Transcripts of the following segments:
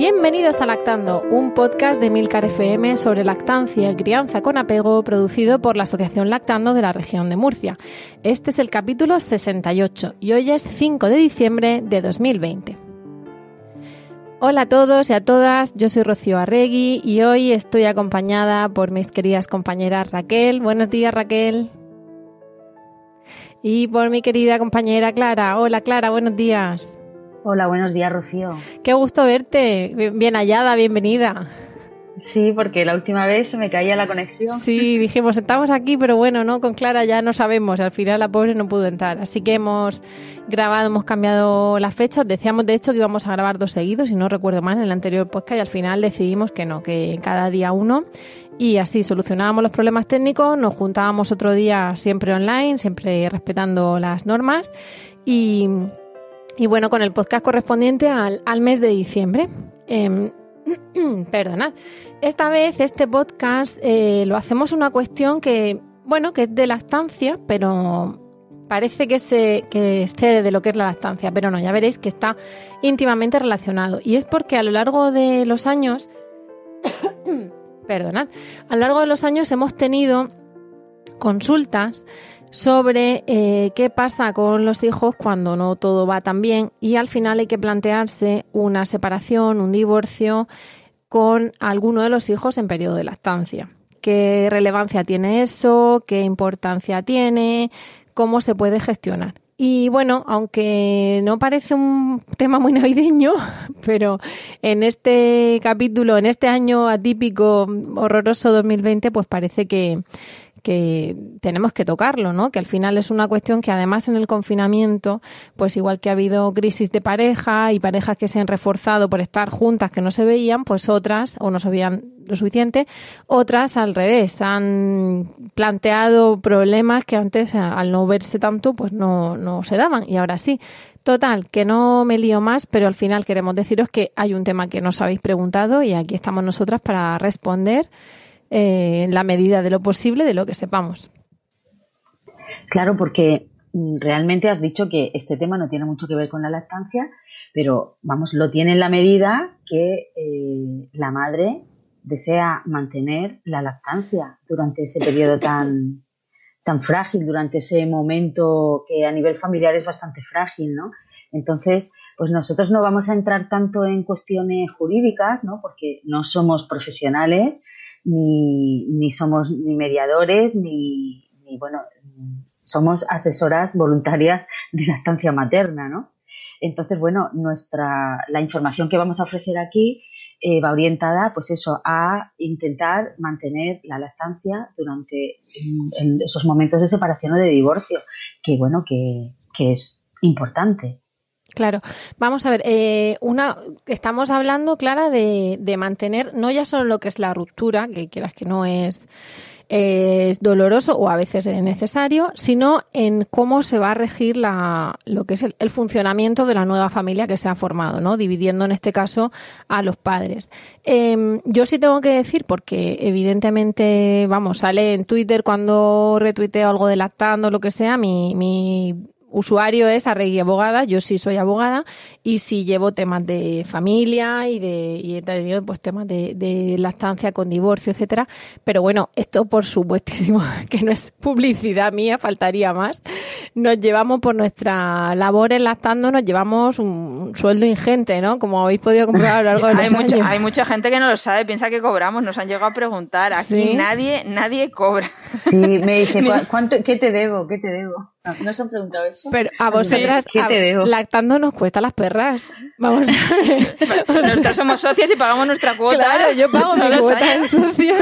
Bienvenidos a Lactando, un podcast de Milcar FM sobre lactancia y crianza con apego producido por la Asociación Lactando de la región de Murcia. Este es el capítulo 68 y hoy es 5 de diciembre de 2020. Hola a todos y a todas, yo soy Rocío Arregui y hoy estoy acompañada por mis queridas compañeras Raquel. Buenos días Raquel. Y por mi querida compañera Clara. Hola Clara, buenos días. Hola, buenos días, Rocío. Qué gusto verte. Bien hallada, bienvenida. Sí, porque la última vez se me caía la conexión. Sí, dijimos, estamos aquí, pero bueno, no con Clara ya no sabemos. Al final la pobre no pudo entrar. Así que hemos grabado, hemos cambiado las fechas. Decíamos, de hecho, que íbamos a grabar dos seguidos, y no recuerdo mal, en el anterior podcast, y al final decidimos que no, que cada día uno. Y así solucionábamos los problemas técnicos, nos juntábamos otro día siempre online, siempre respetando las normas. Y, y bueno, con el podcast correspondiente al, mes de diciembre. Eh, perdonad. Esta vez este podcast eh, lo hacemos una cuestión que, bueno, que es de lactancia, pero parece que se que excede de lo que es la lactancia, pero no, ya veréis que está íntimamente relacionado. Y es porque a lo largo de los años, perdonad, a lo largo de los años hemos tenido consultas sobre eh, qué pasa con los hijos cuando no todo va tan bien y al final hay que plantearse una separación, un divorcio con alguno de los hijos en periodo de lactancia. ¿Qué relevancia tiene eso? ¿Qué importancia tiene? ¿Cómo se puede gestionar? Y bueno, aunque no parece un tema muy navideño, pero en este capítulo, en este año atípico, horroroso 2020, pues parece que, que tenemos que tocarlo, ¿no? Que al final es una cuestión que además en el confinamiento, pues igual que ha habido crisis de pareja y parejas que se han reforzado por estar juntas que no se veían, pues otras o no se veían lo suficiente, otras al revés, han planteado problemas que antes al no verse tanto pues no, no se daban y ahora sí. Total, que no me lío más, pero al final queremos deciros que hay un tema que nos habéis preguntado y aquí estamos nosotras para responder eh, en la medida de lo posible de lo que sepamos. Claro, porque mm, realmente has dicho que este tema no tiene mucho que ver con la lactancia, pero vamos, lo tiene en la medida que eh, la madre desea mantener la lactancia durante ese periodo tan, tan frágil, durante ese momento que a nivel familiar es bastante frágil, ¿no? Entonces, pues nosotros no vamos a entrar tanto en cuestiones jurídicas, ¿no? Porque no somos profesionales, ni, ni somos ni mediadores, ni, bueno, somos asesoras voluntarias de la estancia materna, ¿no? Entonces, bueno, nuestra, la información que vamos a ofrecer aquí eh, va orientada, pues eso, a intentar mantener la lactancia durante esos momentos de separación o de divorcio, que bueno, que, que es importante. Claro, vamos a ver, eh, una, estamos hablando, Clara, de, de, mantener no ya solo lo que es la ruptura, que quieras que no es, es doloroso o a veces es necesario, sino en cómo se va a regir la, lo que es el, funcionamiento de la nueva familia que se ha formado, ¿no? Dividiendo en este caso a los padres. Eh, yo sí tengo que decir, porque evidentemente, vamos, sale en Twitter cuando retuiteo algo de lactando, lo que sea, mi, mi usuario es Arregui Abogada, yo sí soy abogada y sí llevo temas de familia y de y he tenido pues temas de, de lactancia con divorcio, etcétera. Pero bueno, esto por supuestísimo que no es publicidad mía, faltaría más. Nos llevamos por nuestra labor en lactando, nos llevamos un sueldo ingente, ¿no? Como habéis podido comprobar a lo largo de hay los mucha, años. Hay mucha gente que no lo sabe, piensa que cobramos, nos han llegado a preguntar. Aquí ¿Sí? nadie, nadie cobra. Sí, me dice, ¿cuánto, ¿qué te debo? ¿Qué te debo? ¿No, se han preguntado eso? Pero a vosotras, ¿Qué te debo? lactando nos cuesta las perras. Vamos a ver. Nosotros somos socias y pagamos nuestra cuota. Claro, yo pago mi cuota en socia,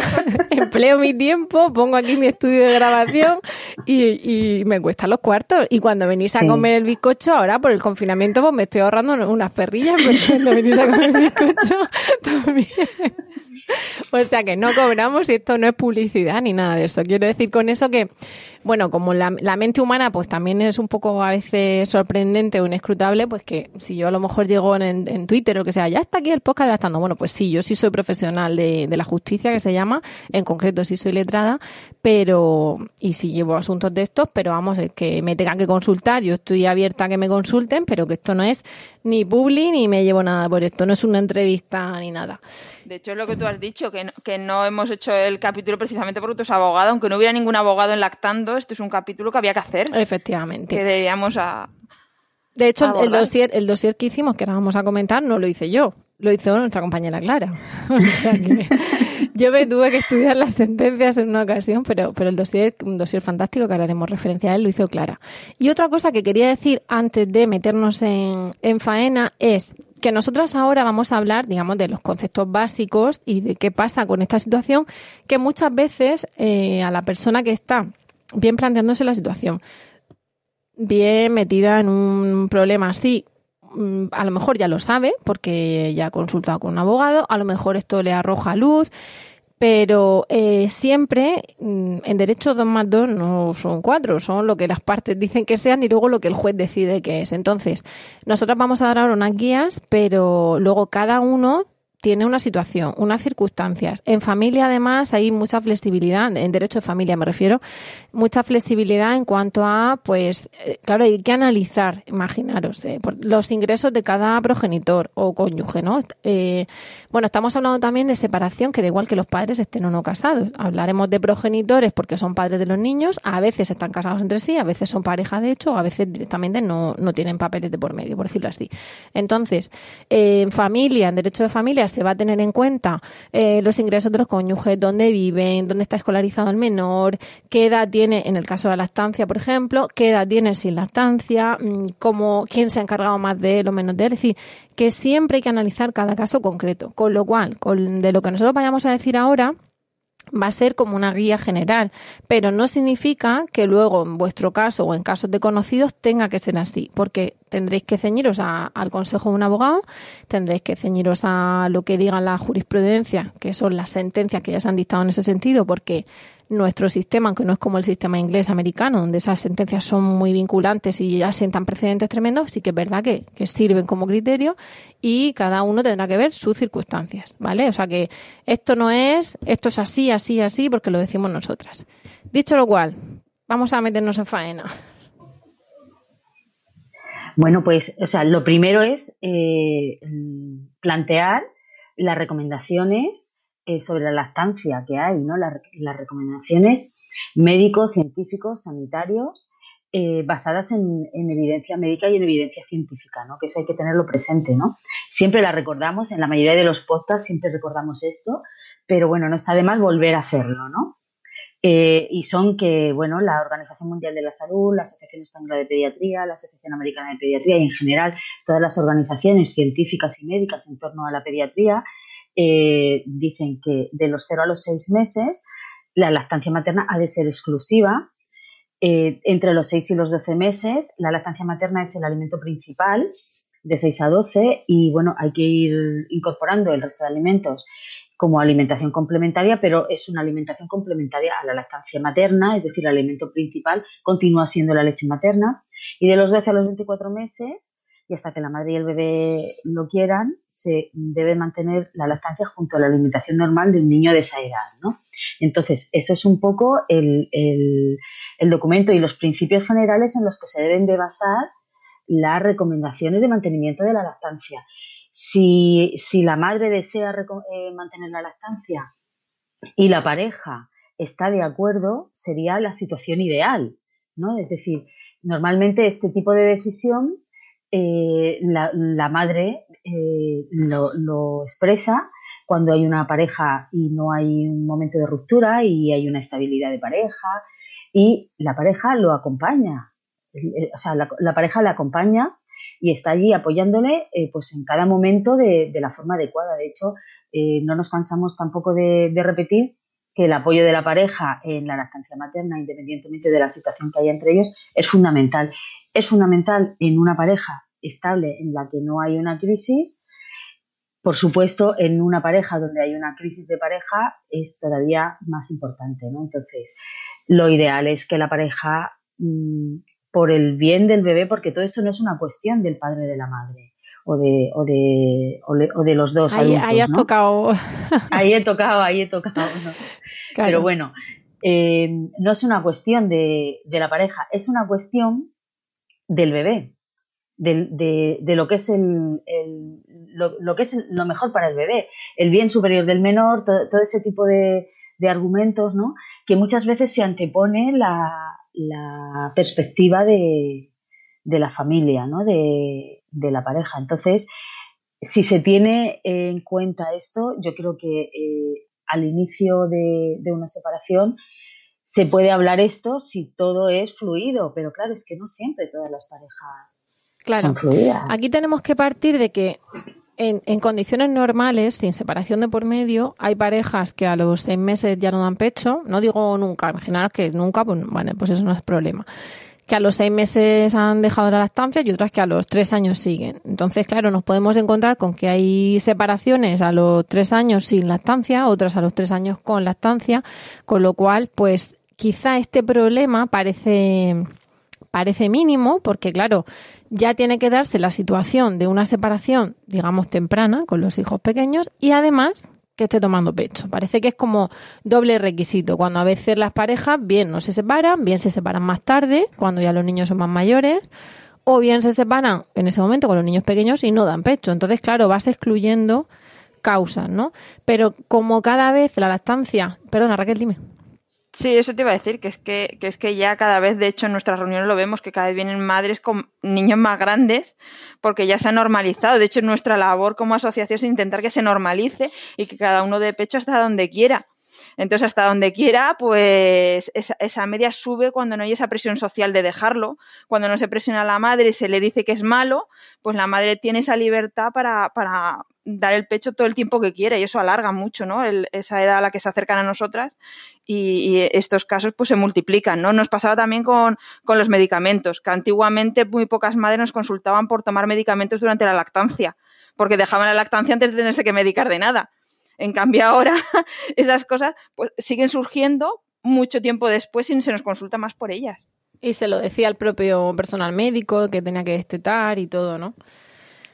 empleo mi tiempo, pongo aquí mi estudio de grabación y, y me cuesta los cuartos. Y cuando venís a comer el bizcocho, ahora por el confinamiento, pues me estoy ahorrando unas perrillas, cuando venís a comer el bizcocho, también. O sea que no cobramos y esto no es publicidad ni nada de eso. Quiero decir con eso que bueno, como la, mente humana pues también es un poco a veces sorprendente o inescrutable, pues que si yo a lo mejor llego en, Twitter o que sea, ya está aquí el podcast de bueno, pues sí, yo sí soy profesional de, de la justicia que se llama, en concreto sí soy letrada, pero, y sí llevo asuntos de estos, pero vamos, es que me tengan que consultar, yo estoy abierta a que me consulten, pero que esto no es ni publi ni me llevo nada por esto, no es una entrevista ni nada. De hecho, es lo que tú has dicho, que no, que no hemos hecho el capítulo precisamente porque tú eres abogado, aunque no hubiera ningún abogado en lactando, esto es un capítulo que había que hacer. Efectivamente. Que debíamos a. De hecho, el dossier, el dossier que hicimos, que ahora vamos a comentar, no lo hice yo, lo hizo nuestra compañera Clara. O sea que yo me tuve que estudiar las sentencias en una ocasión, pero, pero el dossier, un dossier fantástico que ahora haremos referencia a él, lo hizo Clara. Y otra cosa que quería decir antes de meternos en, en faena es que nosotras ahora vamos a hablar, digamos, de los conceptos básicos y de qué pasa con esta situación, que muchas veces eh, a la persona que está bien planteándose la situación, bien metida en un problema así, a lo mejor ya lo sabe porque ya ha consultado con un abogado, a lo mejor esto le arroja luz, pero eh, siempre mm, en derecho 2 más 2 no son 4, son lo que las partes dicen que sean y luego lo que el juez decide que es. Entonces, nosotros vamos a dar ahora unas guías, pero luego cada uno tiene una situación, unas circunstancias. En familia, además, hay mucha flexibilidad, en derecho de familia me refiero, mucha flexibilidad en cuanto a, pues, eh, claro, hay que analizar, imaginaros, eh, los ingresos de cada progenitor o cónyuge, ¿no? Eh, bueno, estamos hablando también de separación, que da igual que los padres estén o no casados. Hablaremos de progenitores porque son padres de los niños, a veces están casados entre sí, a veces son pareja de hecho, a veces directamente no, no tienen papeles de por medio, por decirlo así. Entonces, en familia, en derecho de familia, se va a tener en cuenta eh, los ingresos de los cónyuges, dónde viven, dónde está escolarizado el menor, qué edad tiene, en el caso de la lactancia, por ejemplo, qué edad tiene sin lactancia, mm, cómo, quién se ha encargado más de él o menos de él. Es decir, que siempre hay que analizar cada caso concreto. Con lo cual, con, de lo que nosotros vayamos a decir ahora, va a ser como una guía general, pero no significa que luego en vuestro caso o en casos de conocidos tenga que ser así, porque tendréis que ceñiros al consejo de un abogado, tendréis que ceñiros a lo que diga la jurisprudencia, que son las sentencias que ya se han dictado en ese sentido, porque nuestro sistema, aunque no es como el sistema inglés americano, donde esas sentencias son muy vinculantes y ya sientan precedentes tremendos, sí que es verdad que, que sirven como criterio y cada uno tendrá que ver sus circunstancias, ¿vale? O sea que esto no es, esto es así, así, así, porque lo decimos nosotras. Dicho lo cual, vamos a meternos en faena. Bueno, pues, o sea, lo primero es eh, plantear las recomendaciones eh, sobre la lactancia que hay, ¿no? Las, recomendaciones médicos, científicos, sanitarios, eh, basadas en, evidencia médica y en evidencia científica, ¿no? Que eso hay que tenerlo presente, ¿no? Siempre la recordamos, en la mayoría de los podcasts siempre recordamos esto, pero bueno, no está de mal volver a hacerlo, ¿no? Eh, y son que, bueno, la Organización Mundial de la Salud, la Asociación Española de Pediatría, la Asociación Americana de Pediatría y en general todas las organizaciones científicas y médicas en torno a la pediatría eh, dicen que de los 0 a los 6 meses la lactancia materna ha de ser exclusiva. Eh, entre los 6 y los 12 meses la lactancia materna es el alimento principal de 6 a 12 y bueno, hay que ir incorporando el resto de alimentos como alimentación complementaria, pero es una alimentación complementaria a la lactancia materna, es decir, el alimento principal continúa siendo la leche materna. Y de los 12 a los 24 meses, y hasta que la madre y el bebé lo quieran, se debe mantener la lactancia junto a la alimentación normal de un niño de esa edad, ¿no? Entonces, eso es un poco el, documento y los principios generales en los que se deben de basar las recomendaciones de mantenimiento de la lactancia. Si, la madre desea eh, mantener la lactancia y la pareja está de acuerdo, sería la situación ideal, ¿no? Es decir, normalmente este tipo de decisión eh, la, madre eh, lo, expresa cuando hay una pareja y no hay un momento de ruptura y hay una estabilidad de pareja y la pareja lo acompaña, o sea, la, pareja le acompaña y está allí apoyándole eh, pues en cada momento de, la forma adecuada. De hecho, eh, no nos cansamos tampoco de, repetir que el apoyo de la pareja en la lactancia materna, independientemente de la situación que haya entre ellos, es fundamental. Es fundamental en una pareja estable en la que no hay una crisis. Por supuesto, en una pareja donde hay una crisis de pareja es todavía más importante, ¿no? Entonces, lo ideal es que la pareja, mm, por el bien del bebé, porque todo esto no es una cuestión del padre de la madre o de, o de, o de los dos ahí, ahí has tocado. Ahí he tocado, ahí he tocado. Pero bueno, eh, no es una cuestión de, de la pareja, es una cuestión del bebé de, de, lo que es el, lo, que es lo mejor para el bebé, el bien superior del menor, todo, ese tipo de, de, argumentos, ¿no? Que muchas veces se antepone la, la perspectiva de, de, la familia, ¿no? De, de, la pareja. Entonces, si se tiene en cuenta esto, yo creo que eh, al inicio de, de una separación se puede hablar esto si todo es fluido, pero claro, es que no siempre todas las parejas Claro. Aquí tenemos que partir de que en, condiciones normales, sin separación de por medio, hay parejas que a los seis meses ya no dan pecho. No digo nunca, imaginaros que nunca, pues, bueno, pues eso no es problema. Que a los seis meses han dejado la lactancia y otras que a los tres años siguen. Entonces, claro, nos podemos encontrar con que hay separaciones a los tres años sin lactancia, otras a los tres años con lactancia, con lo cual, pues quizá este problema parece, parece mínimo, porque claro, ya tiene que darse la situación de una separación, digamos, temprana con los hijos pequeños y además que esté tomando pecho. Parece que es como doble requisito. Cuando a veces las parejas bien no se separan, bien se separan más tarde, cuando ya los niños son más mayores, o bien se separan en ese momento con los niños pequeños y no dan pecho. Entonces, claro, vas excluyendo causas, ¿no? Pero como cada vez la lactancia... Perdona, Raquel, dime. Sí, eso te iba a decir, que es que, que es que ya cada vez, de hecho, en nuestras reuniones lo vemos, que cada vez vienen madres con niños más grandes, porque ya se ha normalizado. De hecho, nuestra labor como asociación es intentar que se normalice y que cada uno de pecho hasta donde quiera. Entonces, hasta donde quiera, pues esa, esa, media sube cuando no hay esa presión social de dejarlo. Cuando no se presiona a la madre y se le dice que es malo, pues la madre tiene esa libertad para, para dar el pecho todo el tiempo que quiere y eso alarga mucho, ¿no? esa edad a la que se acercan a nosotras y, estos casos pues se multiplican, ¿no? Nos pasaba también con, con los medicamentos, que antiguamente muy pocas madres nos consultaban por tomar medicamentos durante la lactancia, porque dejaban la lactancia antes de tenerse que medicar de nada. En cambio ahora esas cosas pues siguen surgiendo mucho tiempo después y se nos consulta más por ellas. Y se lo decía el propio personal médico que tenía que destetar y todo, ¿no?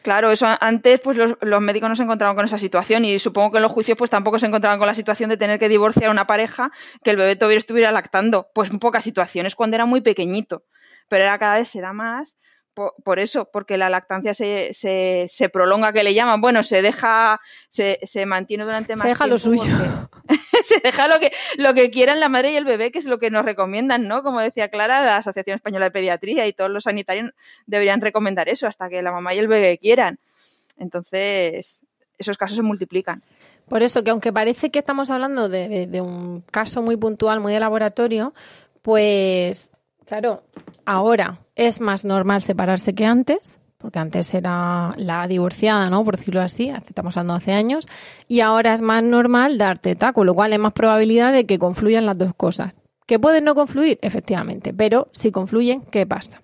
Claro, eso antes pues los, médicos no se encontraban con esa situación y supongo que en los juicios pues tampoco se encontraban con la situación de tener que divorciar a una pareja que el bebé todavía estuviera lactando. Pues en pocas situaciones cuando era muy pequeñito, pero ahora cada vez se da más por, eso, porque la lactancia se, se, se, prolonga, que le llaman. Bueno, se deja, se, se mantiene durante más se deja lo suyo. se deja lo que, lo que quieran la madre y el bebé, que es lo que nos recomiendan, ¿no? Como decía Clara, la Asociación Española de Pediatría y todos los sanitarios deberían recomendar eso, hasta que la mamá y el bebé quieran. Entonces, esos casos se multiplican. Por eso que aunque parece que estamos hablando de, de un caso muy puntual, muy de laboratorio, pues Claro, ahora es más normal separarse que antes, porque antes era la divorciada, ¿no? Por decirlo así, estamos hablando hace años, y ahora es más normal dar teta, con lo cual hay más probabilidad de que confluyan las dos cosas. ¿Que pueden no confluir? Efectivamente, pero si confluyen, ¿qué pasa?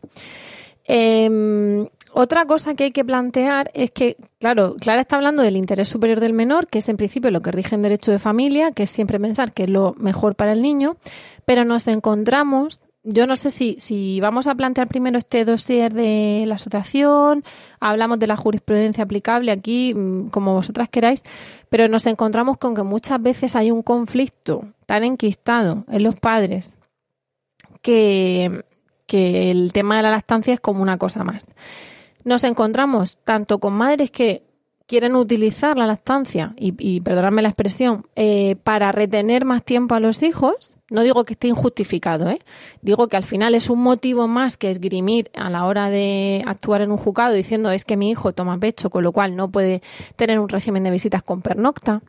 Em, otra cosa que hay que plantear es que, claro, Clara está hablando del interés superior del menor, que es en principio lo que rige en derecho de familia, que es siempre pensar que es lo mejor para el niño, pero nos encontramos yo no sé si, si vamos a plantear primero este dossier de la asociación, hablamos de la jurisprudencia aplicable aquí, mm, como vosotras queráis, pero nos encontramos con que muchas veces hay un conflicto tan enquistado en los padres que, el tema de la lactancia es como una cosa más. Nos encontramos tanto con madres que quieren utilizar la lactancia, y, y perdonadme la expresión, eh, para retener más tiempo a los hijos, No digo que esté injustificado, ¿eh? digo que al final es un motivo más que esgrimir a la hora de actuar en un juzgado diciendo es que mi hijo toma pecho, con lo cual no puede tener un régimen de visitas con pernocta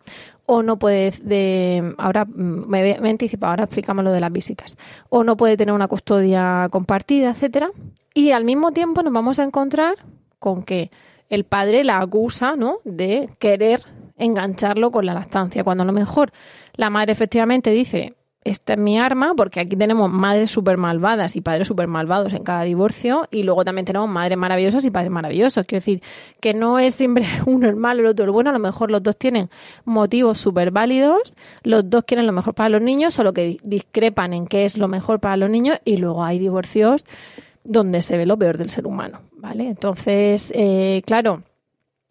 o no puede de ahora mm, me, he anticipado, ahora explícame lo de las visitas, o no puede tener una custodia compartida, etcétera, y al mismo tiempo nos vamos a encontrar con que el padre la acusa, ¿no? de querer engancharlo con la lactancia, cuando a lo mejor la madre efectivamente dice esta es mi arma, porque aquí tenemos madres súper malvadas y padres súper malvados en cada divorcio, y luego también tenemos madres maravillosas y padres maravillosos. Quiero decir, que no es siempre uno el malo y el otro el bueno, a lo mejor los dos tienen motivos súper válidos, los dos quieren lo mejor para los niños, solo que discrepan en qué es lo mejor para los niños, y luego hay divorcios donde se ve lo peor del ser humano, ¿vale? Entonces, eh, claro,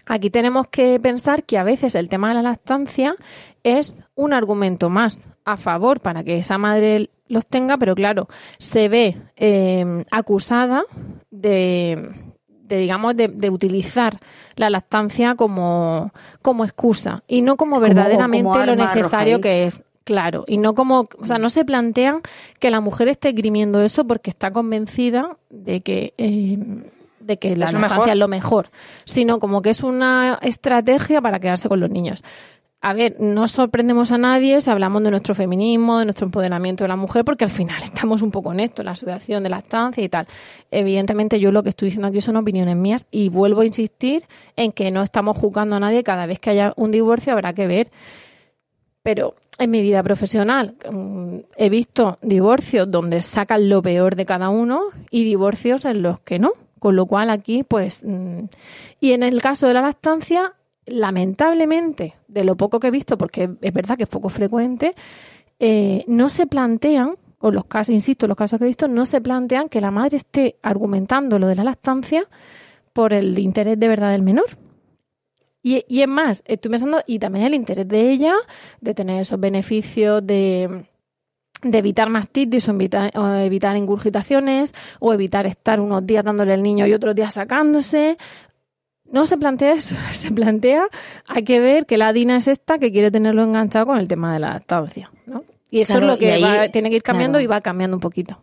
aquí tenemos que pensar que a veces el tema de la lactancia es un argumento más a favor para que esa madre los tenga, pero claro, se ve eh, acusada de, digamos, de, utilizar la lactancia como, como excusa y no como verdaderamente lo necesario que es. Claro, y no como, o sea, no se plantean que la mujer esté grimiendo eso porque está convencida de que eh, de que la lactancia es lo mejor, sino como que es una estrategia para quedarse con los niños a ver, no sorprendemos a nadie si hablamos de nuestro feminismo, de nuestro empoderamiento de la mujer, porque al final estamos un poco en esto, la asociación de la estancia y tal. Evidentemente, yo lo que estoy diciendo aquí son opiniones mías y vuelvo a insistir en que no estamos juzgando a nadie. Cada vez que haya un divorcio habrá que ver. Pero en mi vida profesional mm, he visto divorcios donde sacan lo peor de cada uno y divorcios en los que no. Con lo cual aquí, pues. Mm, y en el caso de la lactancia, lamentablemente, de lo poco que he visto, porque es verdad que es poco frecuente, eh, no se plantean, o los casos, insisto, los casos que he visto, no se plantean que la madre esté argumentando lo de la lactancia por el interés de verdad del menor. Y, y es más, estoy pensando, y también el interés de ella de tener esos beneficios de, de evitar mastitis o evitar, o evitar ingurgitaciones o evitar estar unos días dándole al niño y otros días sacándose no se plantea eso, se plantea, hay que ver que la Dina es esta que quiere tenerlo enganchado con el tema de la lactancia, ¿no? Y eso es lo que tiene que ir cambiando y va cambiando un poquito.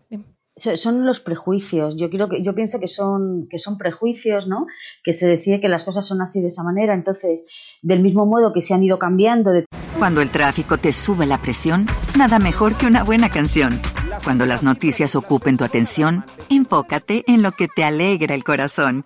Son los prejuicios. Yo quiero que, yo pienso que son, que son prejuicios, ¿no? Que se decide que las cosas son así de esa manera. Entonces, del mismo modo que se han ido cambiando. Cuando el tráfico te sube la presión, nada mejor que una buena canción. Cuando las noticias ocupen tu atención, enfócate en lo que te alegra el corazón.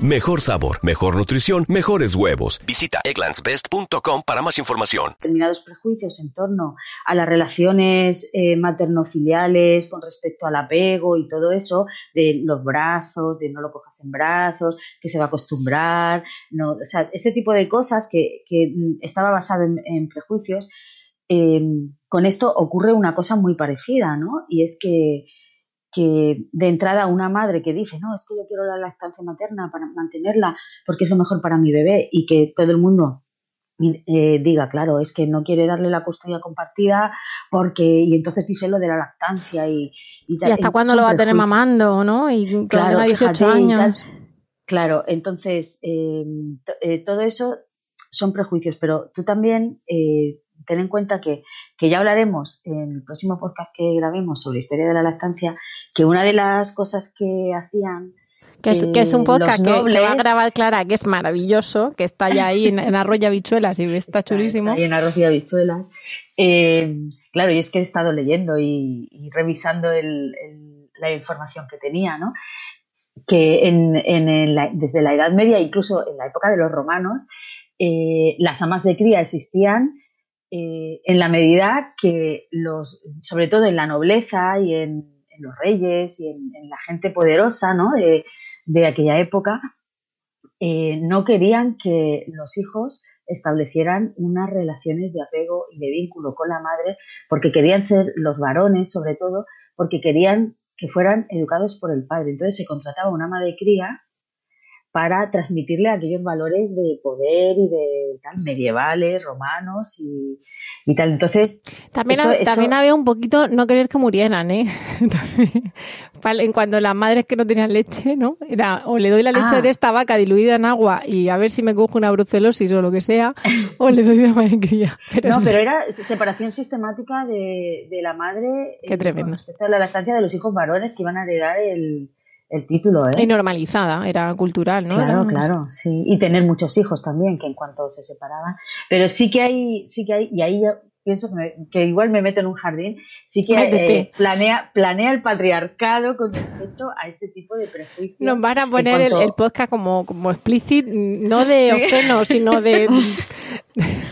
Mejor sabor, mejor nutrición, mejores huevos. Visita egglandsbest.com para más información. Determinados prejuicios en torno a las relaciones eh, materno-filiales con respecto al apego y todo eso, de los brazos, de no lo cojas en brazos, que se va a acostumbrar, no, o sea, ese tipo de cosas que, estaba basado en, prejuicios. Eh, con esto ocurre una cosa muy parecida, ¿no? Y es que que de entrada una madre que dice, no, es que yo quiero la lactancia materna para mantenerla porque es lo mejor para mi bebé y que todo el mundo eh, diga, claro, es que no quiere darle la custodia compartida porque, y entonces dice lo de la lactancia y... ¿Y, hasta cuándo lo va a tener mamando, no? Y claro, 18 años. Claro, entonces eh, eh, todo eso son prejuicios, pero tú también ten en cuenta que, ya hablaremos en el próximo podcast que grabemos sobre historia de la lactancia, que una de las cosas que hacían que es, que es, un eh, podcast que, va a grabar Clara, que es maravilloso, que está ya ahí en, Arroyo Habichuelas y está, chulísimo. ahí en Arroyo Habichuelas. Eh, claro, y es que he estado leyendo y, revisando la información que tenía, ¿no? Que en, desde la Edad Media, incluso en la época de los romanos, eh, las amas de cría existían eh, en la medida que los, sobre todo en la nobleza y en, los reyes y en, la gente poderosa ¿no? de, aquella época, eh, no querían que los hijos establecieran unas relaciones de apego y de vínculo con la madre, porque querían ser los varones, sobre todo, porque querían que fueran educados por el padre. Entonces se contrataba una madre cría para transmitirle aquellos valores de poder y de tal, medievales, romanos y, tal. Entonces, también, también había un poquito no querer que murieran, ¿eh? en cuanto las madres que no tenían leche, ¿no? Era o le doy la leche ah. de esta vaca diluida en agua y a ver si me cojo una brucelosis o lo que sea, o le doy de madre cría. Pero no, pero era separación sistemática de, la madre Qué tremendo. respecto a la lactancia de los hijos varones que iban a heredar el, el título, ¿eh? Y normalizada, era cultural, ¿no? Claro, claro, sí. Y tener muchos hijos también, que en cuanto se separaban. Pero sí que hay, sí que hay, y ahí ya pienso que, igual me meto en un jardín, sí que eh, planea, planea el patriarcado con respecto a este tipo de prejuicios. Nos van a poner el, podcast como, como explícit, no de ofeno, sino de...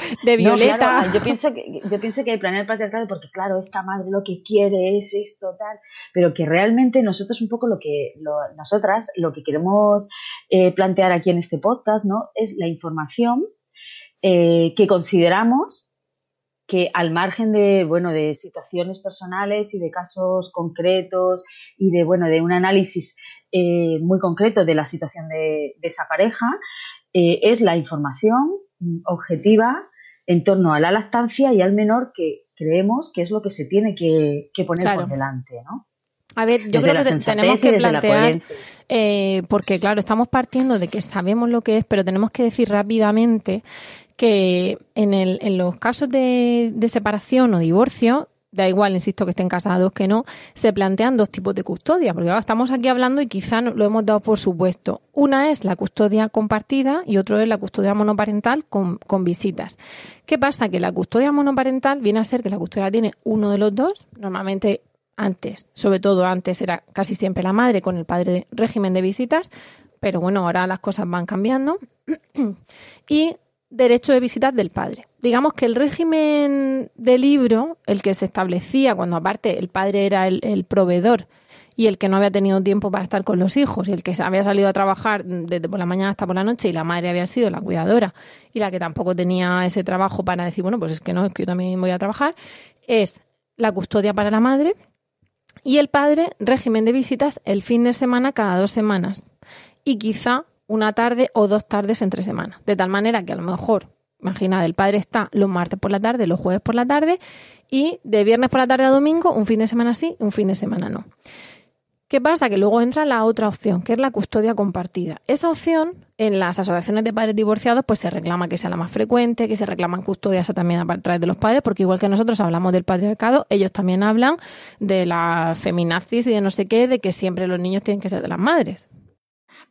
de Violeta. yo, pienso que, yo pienso que hay planear el patriarcado porque, claro, esta madre lo que quiere es esto, tal, pero que realmente nosotros un poco lo que, nosotras, lo que queremos eh, plantear aquí en este podcast, ¿no? Es la información eh, que consideramos que al margen de, bueno, de situaciones personales y de casos concretos y de, bueno, de un análisis eh, muy concreto de la situación de, esa pareja, es la información objetiva en torno a la lactancia y al menor que creemos que es lo que se tiene que, poner por delante, ¿no? A ver, yo creo que tenemos que plantear, eh, porque claro, estamos partiendo de que sabemos lo que es, pero tenemos que decir rápidamente que en, el, en los casos de, de separación o divorcio, da igual, insisto, que estén casados que no, se plantean dos tipos de custodia, porque ahora estamos aquí hablando y quizá lo hemos dado por supuesto. Una es la custodia compartida y otro es la custodia monoparental con, con visitas. ¿Qué pasa? Que la custodia monoparental viene a ser que la custodia tiene uno de los dos, normalmente antes, sobre todo antes era casi siempre la madre con el padre de régimen de visitas, pero bueno, ahora las cosas van cambiando. y derecho de visitas del padre. Digamos que el régimen de libro, el que se establecía cuando aparte el padre era el, proveedor y el que no había tenido tiempo para estar con los hijos y el que había salido a trabajar desde por la mañana hasta por la noche y la madre había sido la cuidadora y la que tampoco tenía ese trabajo para decir, bueno, pues es que no, es que yo también voy a trabajar, es la custodia para la madre y el padre régimen de visitas el fin de semana cada dos semanas y quizá una tarde o dos tardes entre semanas. De tal manera que a lo mejor, imagina, el padre está los martes por la tarde, los jueves por la tarde y de viernes por la tarde a domingo, un fin de semana sí, un fin de semana no. ¿Qué pasa? Que luego entra la otra opción, que es la custodia compartida. Esa opción, en las asociaciones de padres divorciados, pues se reclama que sea la más frecuente, que se reclaman custodias también a través de los padres, porque igual que nosotros hablamos del patriarcado, ellos también hablan de la feminazis y de no sé qué, de que siempre los niños tienen que ser de las madres.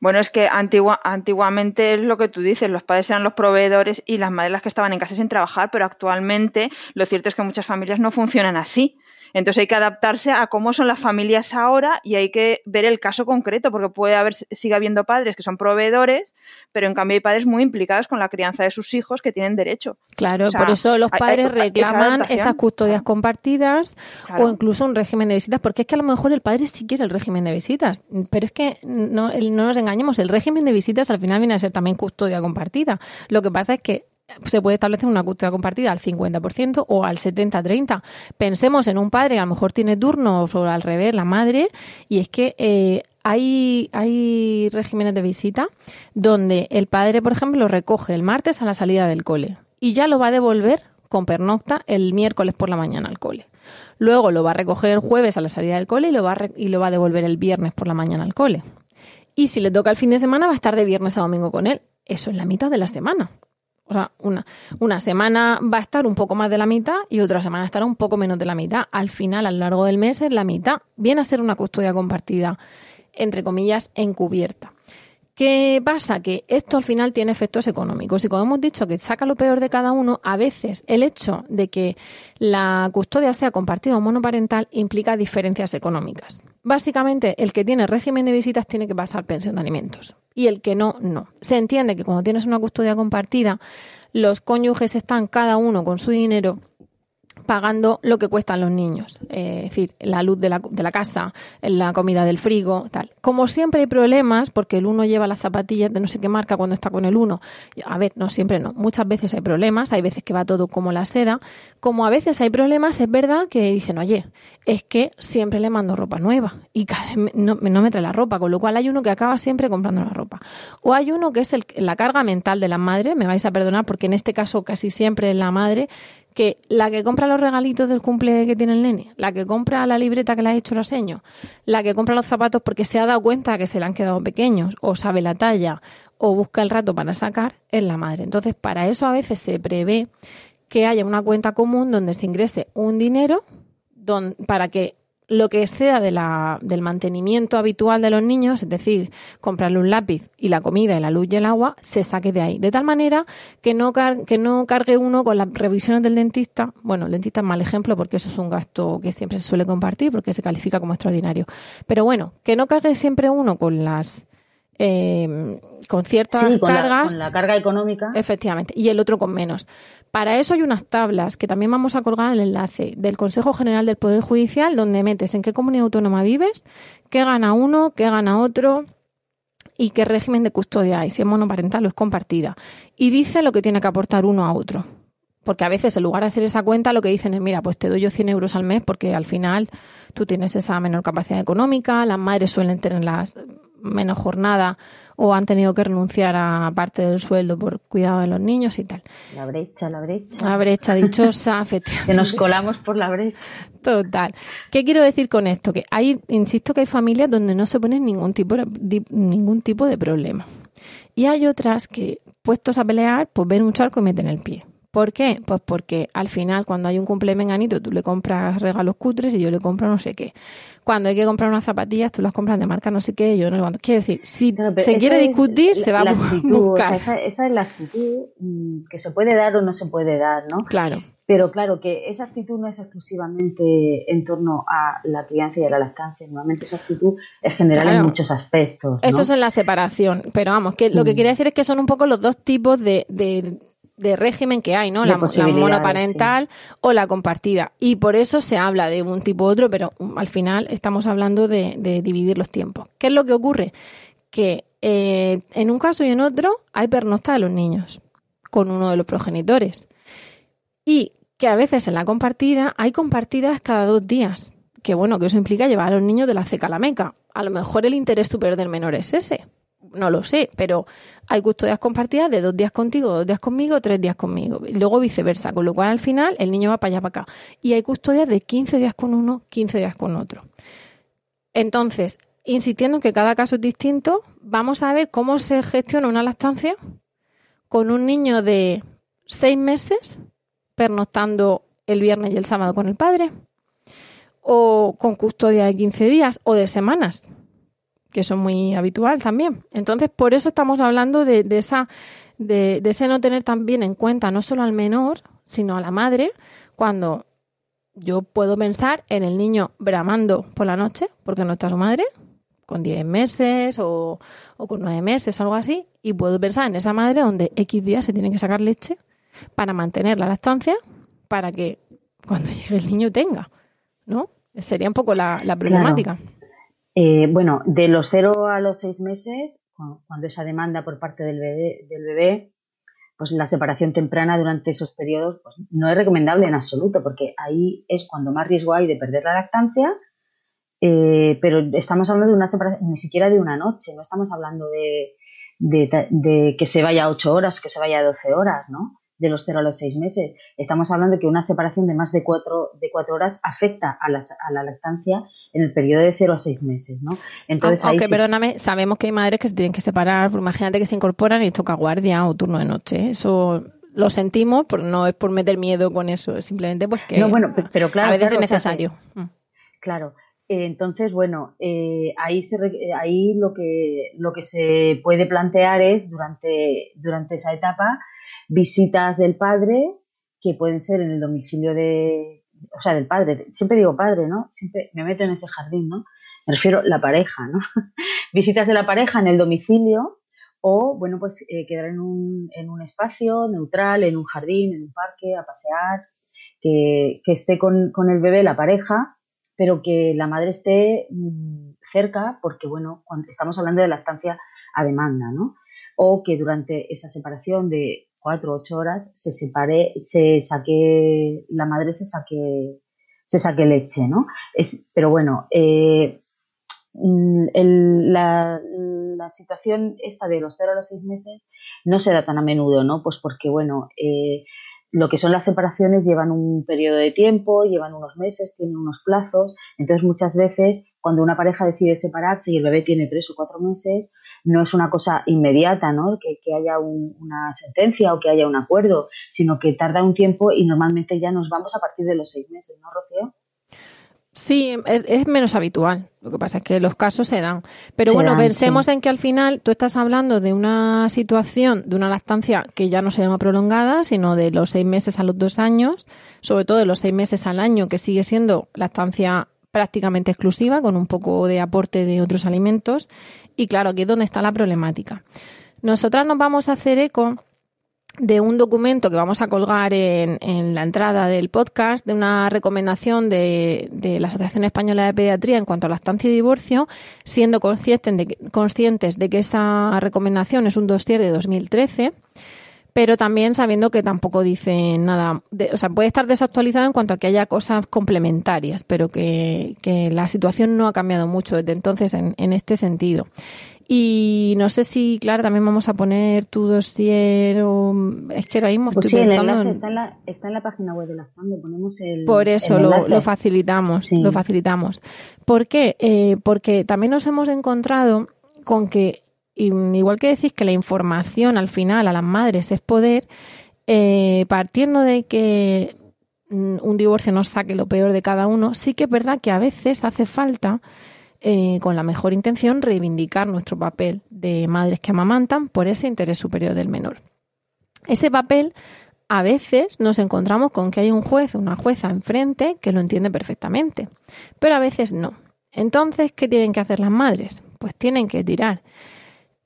Bueno, es que antiguamente es lo que tú dices, los padres eran los proveedores y las madres las que estaban en casa sin trabajar, pero actualmente lo cierto es que muchas familias no funcionan así. Entonces hay que adaptarse a cómo son las familias ahora y hay que ver el caso concreto, porque puede haber, sigue habiendo padres que son proveedores, pero en cambio hay padres muy implicados con la crianza de sus hijos que tienen derecho. Claro, por eso los padres reclaman esas custodias compartidas o incluso un régimen de visitas, porque es que a lo mejor el padre sí quiere el régimen de visitas, pero es que no, no nos engañemos, el régimen de visitas al final viene a ser también custodia compartida. Lo que pasa es que se puede establecer una custodia compartida al 50% o al 70-30. Pensemos en un padre que a lo mejor tiene turnos o al revés, la madre, y es que eh, hay, hay regímenes de visita donde el padre, por ejemplo, lo recoge el martes a la salida del cole y ya lo va a devolver con pernocta el miércoles por la mañana al cole. Luego lo va a recoger el jueves a la salida del cole y lo va y lo va a devolver el viernes por la mañana al cole. Y si le toca el fin de semana, va a estar de viernes a domingo con él. Eso es la mitad de la semana. O sea, una, una semana va a estar un poco más de la mitad y otra semana estará un poco menos de la mitad. Al final, a lo largo del mes, es la mitad. Viene a ser una custodia compartida, entre comillas, encubierta. ¿Qué pasa? Que esto al final tiene efectos económicos y como hemos dicho que saca lo peor de cada uno, a veces el hecho de que la custodia sea compartida o monoparental implica diferencias económicas. básicamente el que tiene régimen de visitas tiene que pasar pensión de alimentos y el que no, no. Se entiende que cuando tienes una custodia compartida, los cónyuges están cada uno con su dinero pagando lo que cuestan los niños, eh, es decir, la luz de la, de la, casa, la comida del frigo, tal. Como siempre hay problemas, porque el uno lleva las zapatillas de no sé qué marca cuando está con el uno. A ver, no siempre no. Muchas veces hay problemas, hay veces que va todo como la seda. Como a veces hay problemas, es verdad que dicen, oye, es que siempre le mando ropa nueva y cada vez no, no me trae la ropa, con lo cual hay uno que acaba siempre comprando la ropa. O hay uno que es el, la carga mental de la madre, me vais a perdonar porque en este caso casi siempre es la madre que la que compra los regalitos del cumple que tiene el nene, la que compra la libreta que le ha hecho el aseño, la que compra los zapatos porque se ha dado cuenta que se le han quedado pequeños, o sabe la talla, o busca el rato para sacar, es la madre. Entonces, para eso a veces se prevé que haya una cuenta común donde se ingrese un dinero para que lo que exceda de la, del mantenimiento habitual de los niños, es decir, comprarle un lápiz y la comida y la luz y el agua, se saque de ahí. De tal manera que no, que no cargue uno con las revisiones del dentista. Bueno, el dentista es mal ejemplo porque eso es un gasto que siempre se suele compartir porque se califica como extraordinario. Pero bueno, que no cargue siempre uno con las eh, con ciertas cargas. con la carga económica. Efectivamente, y el otro con menos. Para eso hay unas tablas que también vamos a colgar el enlace del Consejo General del Poder Judicial, donde metes en qué comunidad autónoma vives, qué gana uno, qué gana otro y qué régimen de custodia hay, si es monoparental o es compartida. Y dice lo que tiene que aportar uno a otro. Porque a veces, en lugar de hacer esa cuenta, lo que dicen es, mira, pues te doy yo 100 euros al mes porque al final tú tienes esa menor capacidad económica, las madres suelen tener las menos jornada o han tenido que renunciar a parte del sueldo por cuidado de los niños y tal. La brecha, la brecha. La brecha dichosa, efectivamente. Que nos colamos por la brecha. Total. ¿Qué quiero decir con esto? Que hay, insisto que hay familias donde no se pone ningún tipo ningún tipo de problema. Y hay otras que, puestos a pelear, pues ven un charco y meten el pie. ¿Por qué? Pues porque al final, cuando hay un cumplemenganito, tú le compras regalos cutres y yo le compro no sé qué. Cuando hay que comprar unas zapatillas, tú las compras de marca no sé qué, yo no sé cuánto. Quiero decir, si se quiere discutir, se va a buscar. esa, esa, es la actitud mm, que se puede dar o no se puede dar, ¿no? Claro. Pero claro que esa actitud no es exclusivamente en torno a la crianza y a la lactancia. Normalmente esa actitud es general en muchos aspectos. Eso es en la separación. Pero vamos, que lo que mm. quiere decir es que son un poco los dos tipos de de régimen que hay, ¿no? La, monoparental o la compartida. Y por eso se habla de un tipo u otro, pero um, al final estamos hablando de, dividir los tiempos. ¿Qué es lo que ocurre? Que eh, en un caso y en otro hay pernocta de los niños con uno de los progenitores. Y que a veces en la compartida hay compartidas cada dos días. Que bueno, que eso implica llevar a los niños de la ceca a la meca. A lo mejor el interés superior del menor es ese no lo sé, pero hay custodias compartidas de dos días contigo, dos días conmigo, tres días conmigo, y luego viceversa, con lo cual al final el niño va para allá, para acá. Y hay custodias de 15 días con uno, 15 días con otro. Entonces, insistiendo en que cada caso es distinto, vamos a ver cómo se gestiona una lactancia con un niño de seis meses pernoctando el viernes y el sábado con el padre, o con custodia de 15 días o de semanas que son muy habitual también. Entonces, por eso estamos hablando de, esa, de, ese no tener también en cuenta no solo al menor, sino a la madre, cuando yo puedo pensar en el niño bramando por la noche, porque no está su madre, con 10 meses o, o con 9 meses, algo así, y puedo pensar en esa madre donde X días se tiene que sacar leche para mantener la lactancia, para que cuando llegue el niño tenga, ¿no? Sería un poco la, problemática. Eh, bueno, de los 0 a los 6 meses, cuando esa demanda por parte del bebé, pues la separación temprana durante esos periodos pues, no es recomendable en absoluto, porque ahí es cuando más riesgo hay de perder la lactancia, eh, pero estamos hablando de una separación, ni siquiera de una noche, no estamos hablando de, de que se vaya a 8 horas, que se vaya a 12 horas, ¿no? De los 0 a los 6 meses. Estamos hablando de que una separación de más de 4 de cuatro horas afecta a, a, la lactancia en el periodo de 0 a 6 meses, ¿no? Entonces, Aunque, perdóname, sabemos que hay madres que se tienen que separar, imagínate que se incorporan y toca guardia o turno de noche. Eso lo sentimos, pero no es por meter miedo con eso, es simplemente pues que no, bueno, pero claro, a veces es necesario. Mm. claro. entonces, bueno, eh, ahí, se, ahí lo, que, lo que se puede plantear es durante, durante esa etapa visitas del padre que pueden ser en el domicilio de, o sea, del padre, siempre digo padre, ¿no? Siempre me meto en ese jardín, ¿no? me refiero la pareja, ¿no? Visitas de la pareja en el domicilio o, bueno, pues eh, quedar en un, en un espacio neutral, en un jardín, en un parque, a pasear, que, esté con, el bebé la pareja, pero que la madre esté mm, cerca, porque, bueno, estamos hablando de lactancia a demanda, ¿no? O que durante esa separación de cuatro o ocho horas se separe, se saque, la madre se saque, se saque leche, ¿no? Es, pero bueno, eh, mm, la, la, situación esta de los cero a los seis meses no se da tan a menudo, ¿no? Pues porque, bueno, eh, lo que son las separaciones llevan un periodo de tiempo, llevan unos meses, tienen unos plazos. Entonces, muchas veces, cuando una pareja decide separarse y el bebé tiene tres o cuatro meses, no es una cosa inmediata, ¿no? Que, haya una sentencia o que haya un acuerdo, sino que tarda un tiempo y normalmente ya nos vamos a partir de los seis meses, ¿no, Rocío? Sí, es, menos habitual. Lo que pasa es que los casos se dan. Pero bueno, pensemos en que al final tú estás hablando de una situación, de una lactancia que ya no se llama prolongada, sino de los seis meses a los dos años, sobre todo de los seis meses al año, que sigue siendo lactancia prácticamente exclusiva, con un poco de aporte de otros alimentos. Y claro, aquí es donde está la problemática. Nosotras nos vamos a hacer eco de un documento que vamos a colgar en, en, la entrada del podcast, de una recomendación de, de, la Asociación Española de Pediatría en cuanto a lactancia y divorcio, siendo conscientes de, que, conscientes de que esa recomendación es un dossier de 2013, pero también sabiendo que tampoco dice nada, o sea, puede estar desactualizado en cuanto a que haya cosas complementarias, pero que, que la situación no ha cambiado mucho desde entonces en, en este sentido. Y no sé si, claro, también vamos a poner tu dossier o... Es que ahora mismo pues sí, el enlace está, en la, está en la página web de la FAN, ponemos el Por eso lo, lo, facilitamos, lo facilitamos. ¿Por qué? Eh, porque también nos hemos encontrado con que, igual que decís que la información al final a las madres es poder, eh, partiendo de que mm, un divorcio nos saque lo peor de cada uno, sí que es verdad que a veces hace falta eh, con la mejor intención, reivindicar nuestro papel de madres que amamantan por ese interés superior del menor. Ese papel, a veces nos encontramos con que hay un juez o una jueza enfrente que lo entiende perfectamente, pero a veces no. Entonces, ¿qué tienen que hacer las madres? Pues tienen que tirar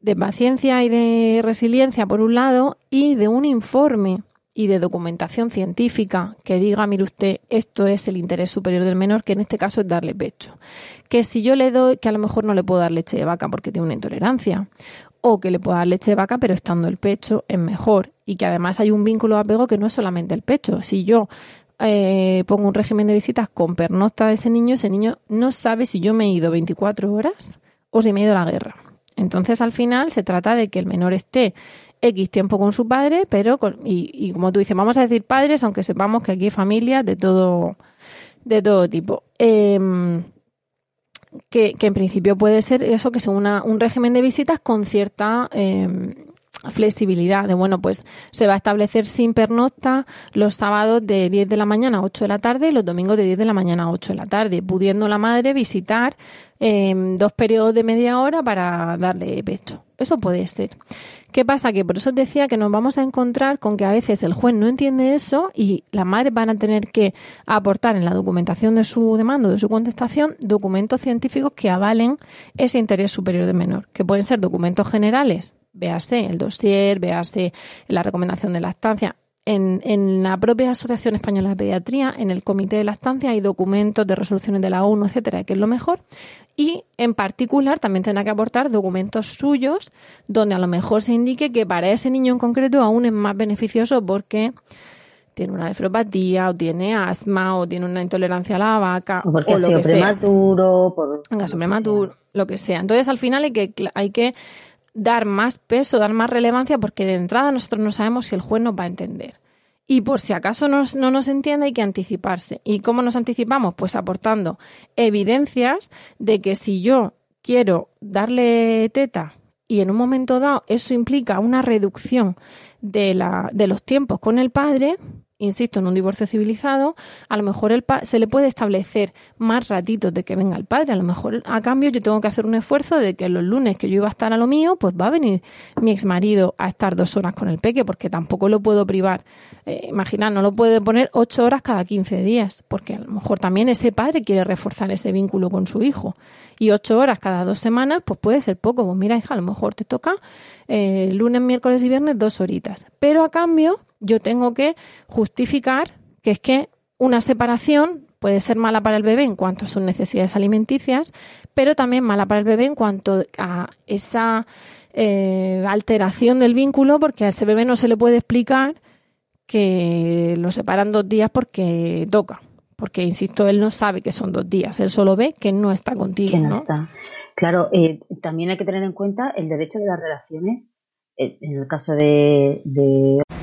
de paciencia y de resiliencia por un lado y de un informe y de documentación científica que diga, mire usted, esto es el interés superior del menor, que en este caso es darle pecho. Que si yo le doy, que a lo mejor no le puedo dar leche de vaca porque tiene una intolerancia, o que le puedo dar leche de vaca pero estando el pecho es mejor, y que además hay un vínculo de apego que no es solamente el pecho. Si yo eh, pongo un régimen de visitas con pernocta de ese niño, ese niño no sabe si yo me he ido 24 horas o si me he ido a la guerra. Entonces, al final, se trata de que el menor esté X tiempo con su padre, pero con, y, como tú dices, vamos a decir padres, aunque sepamos que aquí hay familias de todo, de todo tipo. Em, que, en principio puede ser eso, que sea un régimen de visitas con cierta em, flexibilidad. De bueno, pues se va a establecer sin pernocta los sábados de 10 de la mañana a 8 de la tarde y los domingos de 10 de la mañana a 8 de la tarde, pudiendo la madre visitar em, dos periodos de media hora para darle pecho. Eso puede ser. ¿Qué pasa? Que por eso decía que nos vamos a encontrar con que a veces el juez no entiende eso y las madres van a tener que aportar en la documentación de su demanda, de su contestación, documentos científicos que avalen ese interés superior del menor, que pueden ser documentos generales, véase el dossier, véase la recomendación de la estancia, en, en, la propia Asociación Española de Pediatría, en el Comité de Lactancia, hay documentos de resoluciones de la ONU, etcétera, que es lo mejor. Y en particular también tendrá que aportar documentos suyos donde a lo mejor se indique que para ese niño en concreto aún es más beneficioso porque tiene una nefropatía o tiene asma o tiene una intolerancia a la vaca o porque ha sido por prematuro, lo que sea. Entonces al final hay que hay que dar más peso, dar más relevancia, porque de entrada nosotros no sabemos si el juez nos va a entender. Y por si acaso no nos entiende, hay que anticiparse. ¿Y cómo nos anticipamos? Pues aportando evidencias de que si yo quiero darle teta y en un momento dado eso implica una reducción de, la, de los tiempos con el padre, insisto, en un divorcio civilizado, a lo mejor el se le puede establecer más ratitos de que venga el padre. A lo mejor a cambio yo tengo que hacer un esfuerzo de que los lunes que yo iba a estar a lo mío, pues va a venir mi ex marido a estar dos horas con el peque, porque tampoco lo puedo privar. Eh, imaginad, no lo puede poner ocho horas cada 15 días, porque a lo mejor también ese padre quiere reforzar ese vínculo con su hijo. Y ocho horas cada dos semanas, pues puede ser poco. Pues mira, hija, a lo mejor te toca eh, lunes, miércoles y viernes dos horitas. Pero a cambio, yo tengo que justificar que es que una separación puede ser mala para el bebé en cuanto a sus necesidades alimenticias, pero también mala para el bebé en cuanto a esa eh, alteración del vínculo, porque a ese bebé no se le puede explicar que lo separan dos días porque toca. Porque, insisto, él no sabe que son dos días, él solo ve que no está contigo. Que no, está. Claro, eh, también hay que tener en cuenta el derecho de las relaciones eh, en el caso de, de...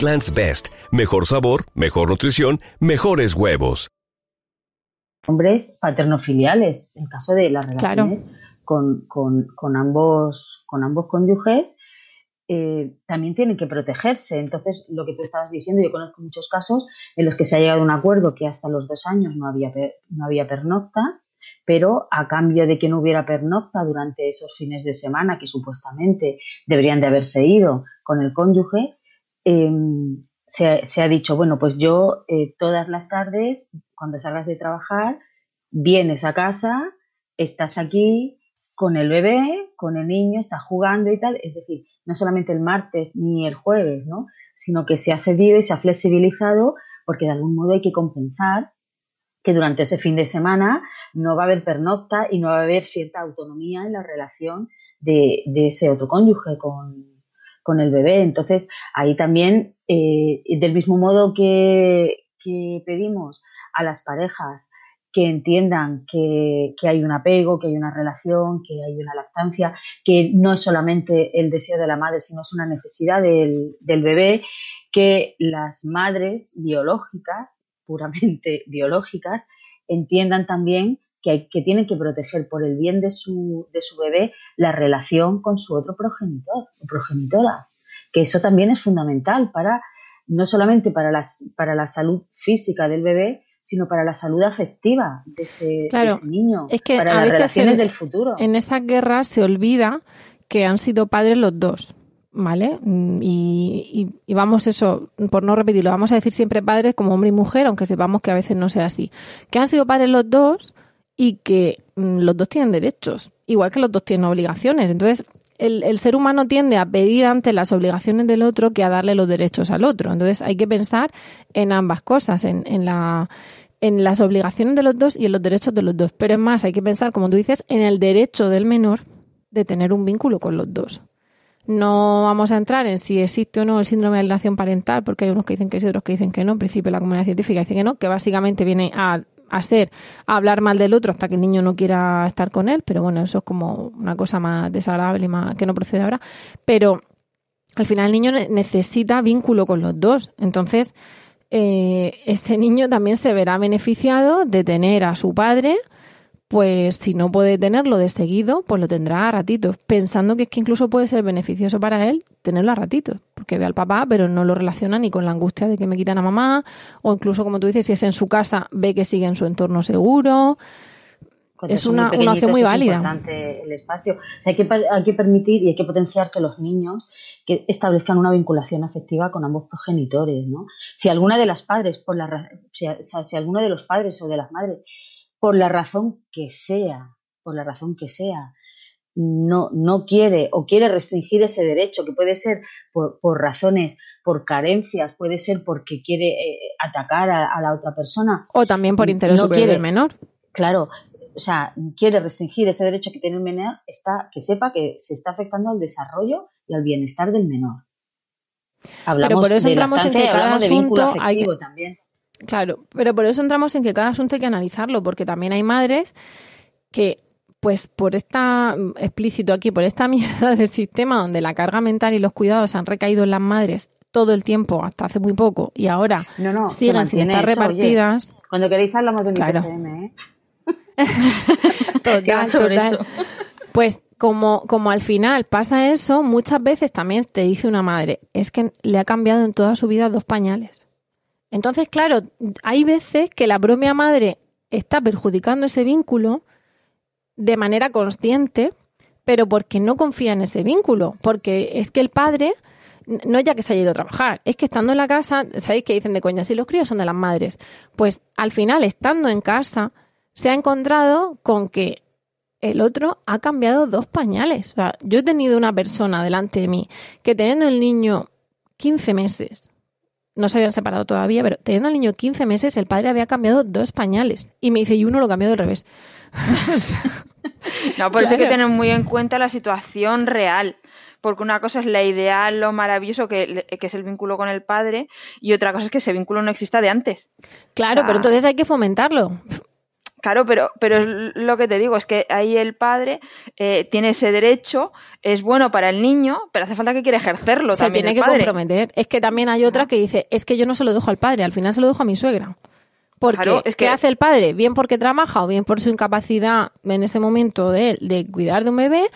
Egglands Best. Mejor sabor, mejor nutrición, mejores huevos. Hombres paternofiliales, en caso de las relaciones con, ambos, con ambos cónyuges, eh, también tienen que protegerse. Entonces, lo que tú estabas diciendo, yo conozco muchos casos en los que se ha llegado a un acuerdo que hasta los dos años no había, no había pernocta, pero a cambio de que no hubiera pernocta durante esos fines de semana que supuestamente deberían de haberse ido con el cónyuge, Em, se, ha dicho, bueno, pues yo eh, todas las tardes, cuando salgas de trabajar, vienes a casa, estás aquí con el bebé, con el niño, estás jugando y tal. Es decir, no solamente el martes ni el jueves, ¿no? Sino que se ha cedido y se ha flexibilizado porque de algún modo hay que compensar que durante ese fin de semana no va a haber pernocta y no va a haber cierta autonomía en la relación de ese otro cónyuge con, con el bebé. Entonces, ahí también, eh, del mismo modo que, pedimos a las parejas que entiendan que, hay un apego, que hay una relación, que hay una lactancia, que no es solamente el deseo de la madre, sino es una necesidad del, del bebé, que las madres biológicas, puramente biológicas, entiendan también que, que, tienen que proteger por el bien de su, de su bebé la relación con su otro progenitor o progenitora, que eso también es fundamental para no solamente para, las, para la salud física del bebé, sino para la salud afectiva de ese, niño, es que para las relaciones del futuro. En esa guerra se olvida que han sido padres los dos. ¿Vale? Y, y, vamos, eso, por no repetirlo, vamos a decir siempre padres como hombre y mujer, aunque sepamos que a veces no sea así. Que han sido padres los dos, y que mm, los dos tienen derechos, igual que los dos tienen obligaciones. Entonces, el, ser humano tiende a pedir ante las obligaciones del otro que a darle los derechos al otro. Entonces, hay que pensar en ambas cosas, en, en la en las obligaciones de los dos y en los derechos de los dos. Pero es más, hay que pensar, como tú dices, en el derecho del menor de tener un vínculo con los dos. No vamos a entrar en si existe o no el síndrome de alienación parental, porque hay unos que dicen que sí, otros que dicen que no. En principio, la comunidad científica dice que no, que básicamente viene a hacer hablar mal del otro hasta que el niño no quiera estar con él, pero bueno, eso es como una cosa más desagradable y más que no procede ahora. Pero al final el niño necesita vínculo con los dos. Entonces, eh, ese niño también se verá beneficiado de tener a su padre pues si no puede tenerlo de seguido, pues lo tendrá a ratitos, pensando que es que incluso puede ser beneficioso para él tenerlo a ratitos, porque ve al papá, pero no lo relaciona ni con la angustia de que me quitan a mamá, o incluso, como tú dices, si es en su casa, ve que sigue en su entorno seguro. es una, una opción muy válida. Es importante el espacio. hay, que, hay que permitir y hay que potenciar que los niños que establezcan una vinculación afectiva con ambos progenitores, ¿no? Si alguna de las padres, por la, si, si alguno de los padres o de las madres por la razón que sea, por la razón que sea, no, no quiere o quiere restringir ese derecho, que puede ser por, por razones, por carencias, puede ser porque quiere eh, atacar a, la otra persona. O también por interés no del menor. Claro, o sea, quiere restringir ese derecho que tiene el menor, está, que sepa que se está afectando al desarrollo y al bienestar del menor. Hablamos pero por eso entramos en que cada asunto hay también. Claro, pero por eso entramos en que cada asunto hay que analizarlo, porque también hay madres que pues por esta, mm, explícito aquí, por esta mierda del sistema donde la carga mental y los cuidados han recaído en las madres todo el tiempo, hasta hace muy poco, y ahora siguen sin estar repartidas. cuando queréis hablamos de un claro. ¿eh? total, Pues como, como al final pasa eso, muchas veces también te dice una madre, es que le ha cambiado en toda su vida dos pañales. Entonces, claro, hay veces que la propia madre está perjudicando ese vínculo de manera consciente, pero porque no confía en ese vínculo, porque es que el padre no ya que se haya ido a trabajar, es que estando en la casa, ¿sabéis que dicen de coña? Si los críos son de las madres, pues al final, estando en casa, se ha encontrado con que el otro ha cambiado dos pañales. O sea, yo he tenido una persona delante de mí que teniendo el niño 15 meses, no se habían separado todavía, pero teniendo el niño 15 meses, el padre había cambiado dos pañales. Y me dice, y uno lo cambió del revés. no, por eso hay que tener muy en cuenta la situación real. Porque una cosa es la ideal, lo maravilloso que, es el vínculo con el padre, y otra cosa es que ese vínculo no exista de antes. Claro, pero entonces hay que fomentarlo. Claro, pero, pero lo que te digo es que ahí el padre eh, tiene ese derecho, es bueno para el niño, pero hace falta que quiera ejercerlo se tiene que comprometer. Es que también hay otra que dice, es que yo no se lo dejo al padre, al final se lo dejo a mi suegra. Porque, ¿qué hace el padre? Bien porque trabaja o bien por su incapacidad en ese momento de, de cuidar de un bebé,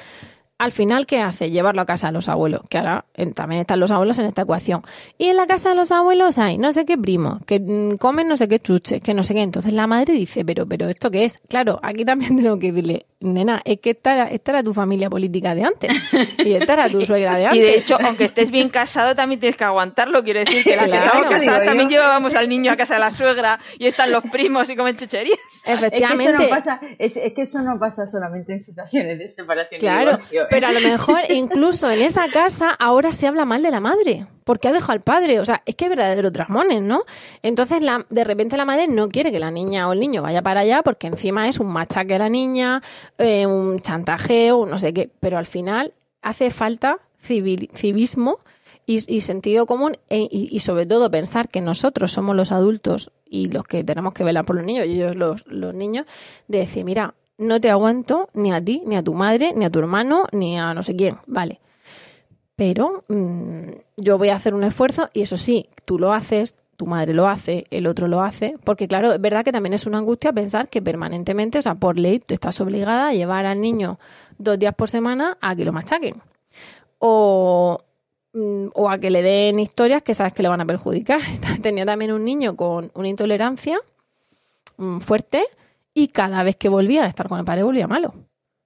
al final, ¿qué hace? Llevarlo a casa de los abuelos, que ahora también están los abuelos en esta ecuación. Y en la casa de los abuelos hay no sé qué primo, que mm, comen no sé qué chuches, que no sé qué. Entonces la madre dice, pero, pero ¿esto qué es? Claro, aquí también tengo que decirle, nena, es que esta era, esta era tu familia política de antes. Y esta era tu suegra de antes. Y de hecho, aunque estés bien casado, también tienes que aguantarlo. Quiero decir que la claro, también llevábamos al niño a casa de la suegra y están los primos y comen chucherías. Efectivamente. Es que eso no pasa, es, que eso no pasa solamente en situaciones de separación. Claro, pero a lo mejor incluso en esa casa ahora se habla mal de la madre, porque ha dejado al padre. O sea, es que es verdadero trasmones, ¿no? Entonces, la, de repente la madre no quiere que la niña o el niño vaya para allá porque encima es un machaque a la niña, eh, un chantajeo, no sé qué. Pero al final hace falta civismo y, sentido común e, y, sobre todo pensar que nosotros somos los adultos y los que tenemos que velar por los niños y ellos los, los niños, de decir, mira, no te aguanto ni a ti, ni a tu madre, ni a tu hermano, ni a no sé quién, vale. Pero mm, yo voy a hacer un esfuerzo y eso sí, tú lo haces, tu madre lo hace, el otro lo hace, porque claro, es verdad que también es una angustia pensar que permanentemente, o sea, por ley, tú estás obligada a llevar al niño dos días por semana a que lo machaquen. O, mm, o a que le den historias que sabes que le van a perjudicar. Tenía también un niño con una intolerancia mm, fuerte y cada vez que volvía a estar con el padre volvía malo.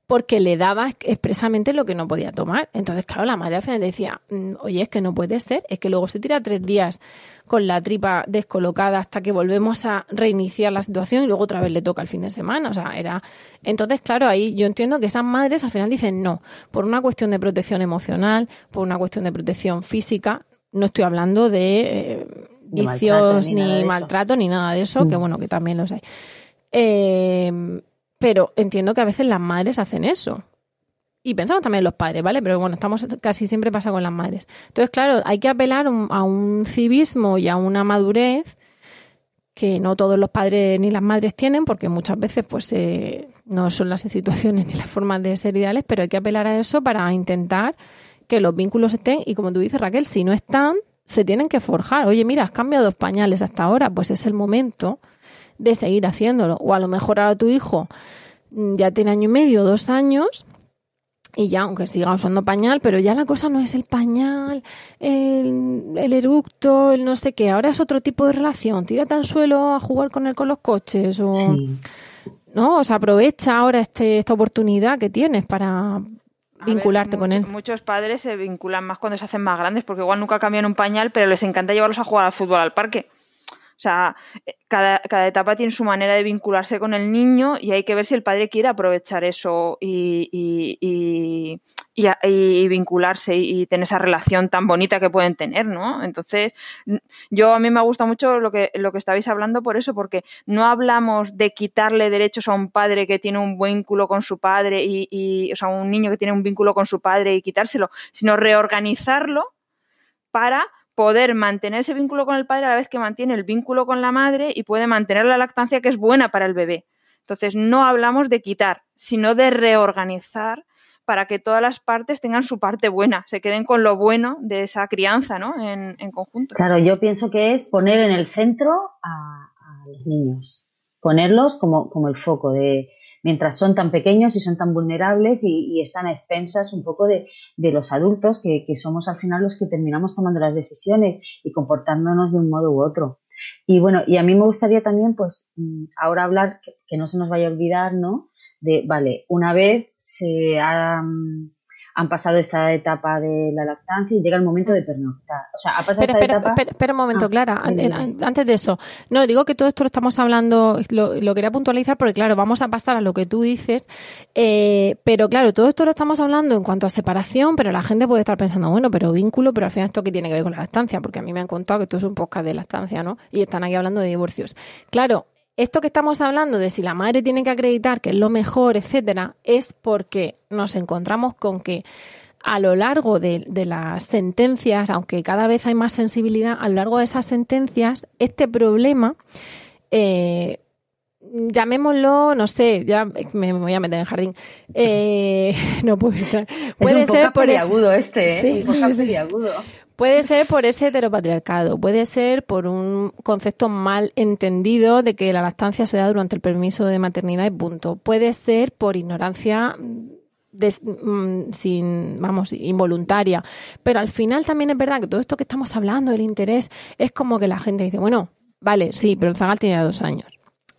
Porque le daba expresamente lo que no podía tomar. Entonces, claro, la madre al final decía, mm, oye, es que no puede ser, es que luego se tira tres días con la tripa descolocada hasta que volvemos a reiniciar la situación y luego otra vez le toca el fin de semana. O sea, era. Entonces, claro, ahí yo entiendo que esas madres al final dicen no, por una cuestión de protección emocional, por una cuestión de protección física. No estoy hablando de eh, vicios, ni, maltrato, ni nada de eso, que mm. bueno, que también los hay. Eh, pero entiendo que a veces las madres hacen eso. Y pensamos también en los padres, ¿vale? Pero bueno, estamos casi siempre pasa con las madres. Entonces, claro, hay que apelar a un civismo y a una madurez que no todos los padres ni las madres tienen, porque muchas veces pues eh, no son las situaciones ni las formas de ser ideales, pero hay que apelar a eso para intentar que los vínculos estén y como tú dices Raquel, si no están, se tienen que forjar. Oye, mira, has cambiado dos pañales hasta ahora, pues es el momento de seguir haciéndolo. O a lo mejor ahora tu hijo mm, ya tiene año y medio, dos años, y ya, aunque siga usando pañal, pero ya la cosa no es el pañal, el, eructo, el no sé qué, ahora es otro tipo de relación. Tírate al suelo a jugar con él con los coches o... ¿No? O sea, aprovecha ahora este, esta oportunidad que tienes para, vincularte con él. Muchos padres se vinculan más cuando se hacen más grandes, porque igual nunca cambian un pañal, pero les encanta llevarlos a jugar al fútbol al parque O sea, eh, cada, cada, etapa tiene su manera de vincularse con el niño y hay que ver si el padre quiere aprovechar eso y, y, y, vincularse y tener esa relación tan bonita que pueden tener, ¿no? Entonces, yo a mí me gusta mucho lo que, lo que estabais hablando por eso, porque no hablamos de quitarle derechos a un padre que tiene un vínculo con su padre y, y o sea, un niño que tiene un vínculo con su padre y quitárselo, sino reorganizarlo para poder mantener ese vínculo con el padre a la vez que mantiene el vínculo con la madre y puede mantener la lactancia que es buena para el bebé. Entonces, no hablamos de quitar, sino de reorganizar para que todas las partes tengan su parte buena, se queden con lo bueno de esa crianza, ¿no? En, conjunto. Claro, yo pienso que es poner en el centro a, los niños, ponerlos como, como el foco de, mientras son tan pequeños y son tan vulnerables y, están a expensas un poco de, los adultos que, somos al final los que terminamos tomando las decisiones y comportándonos de un modo u otro. Y bueno, y a mí me gustaría también, pues, mm, ahora hablar, que, no se nos vaya a olvidar, ¿no? De, vale, una vez se ha, mm, han pasado esta etapa de la lactancia y llega el momento de pernoctar. O sea, ha pasado esta etapa... Espera, un momento, ah, Clara, antes de eso. No, digo que todo esto lo estamos hablando, lo, quería puntualizar porque, claro, vamos a pasar a lo que tú dices, eh, pero claro, todo esto lo estamos hablando en cuanto a separación, pero la gente puede estar pensando, bueno, pero vínculo, pero al final esto que tiene que ver con la lactancia, porque a mí me han contado que esto es un podcast de lactancia, ¿no? Y están aquí hablando de divorcios. Claro, esto que estamos hablando de si la madre tiene que acreditar que es lo mejor, etcétera, es porque nos encontramos con que a lo largo de, las sentencias, aunque cada vez hay más sensibilidad, a lo largo de esas sentencias, este problema, eh, llamémoslo, no sé, ya me voy a meter en el jardín, eh, no puedo estar. Puede ser por este, ¿eh? sí, sí, Puede ser por ese heteropatriarcado, puede ser por un concepto mal entendido de que la lactancia se da durante el permiso de maternidad y punto. Puede ser por ignorancia mm, sin, vamos, involuntaria. Pero al final también es verdad que todo esto que estamos hablando, el interés, es como que la gente dice, bueno, vale, sí, pero el zagal tiene dos años.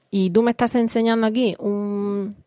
Y tú me estás enseñando aquí un,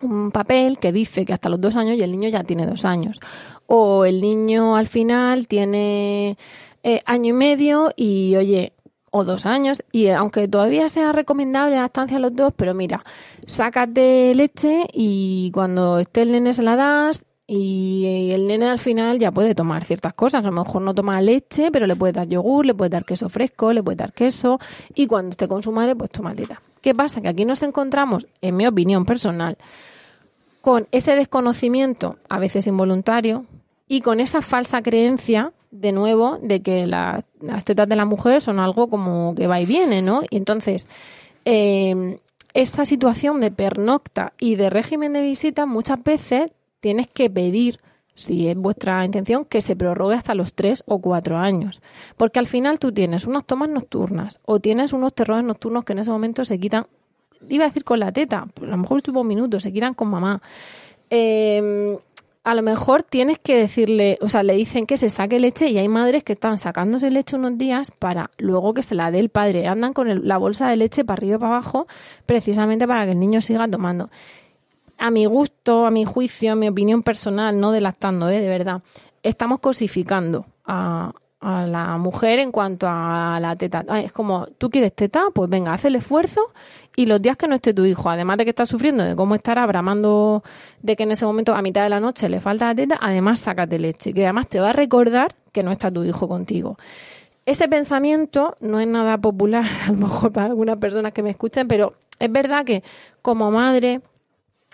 un papel que dice que hasta los dos años y el niño ya tiene dos años. O el niño al final tiene eh, año y medio y, oye, o dos años, y aunque todavía sea recomendable la estancia a los dos, pero mira, sácate leche y cuando esté el nene se la das y el nene al final ya puede tomar ciertas cosas. A lo mejor no toma leche, pero le puede dar yogur, le puede dar queso fresco, le puede dar queso. Y cuando esté con su madre, pues toma teta. ¿Qué pasa? Que aquí nos encontramos, en mi opinión personal, con ese desconocimiento, a veces involuntario, y con esa falsa creencia, de nuevo, de que las tetas de la mujer son algo como que va y viene, ¿no? Y entonces, eh, esta situación de pernocta y de régimen de visita, muchas veces tienes que pedir si es vuestra intención, que se prorrogue hasta los tres o cuatro años. Porque al final tú tienes unas tomas nocturnas o tienes unos terrores nocturnos que en ese momento se quitan, iba a decir con la teta, a lo mejor estuvo un minuto, se quitan con mamá. Em, a lo mejor tienes que decirle, o sea, le dicen que se saque leche y hay madres que están sacándose leche unos días para luego que se la dé el padre. Andan con la bolsa de leche para arriba y para abajo precisamente para que el niño siga tomando a mi gusto, a mi juicio, a mi opinión personal, no delactando, ¿eh? de verdad, estamos cosificando a, la mujer en cuanto a la teta. Es como, ¿tú quieres teta? Pues venga, haz el esfuerzo y los días que no esté tu hijo, además de que está sufriendo, de cómo estará bramando, de que en ese momento a mitad de la noche le falta la teta, además sácate leche, que además te va a recordar que no está tu hijo contigo. Ese pensamiento no es nada popular, a lo mejor para algunas personas que me escuchen, pero es verdad que como madre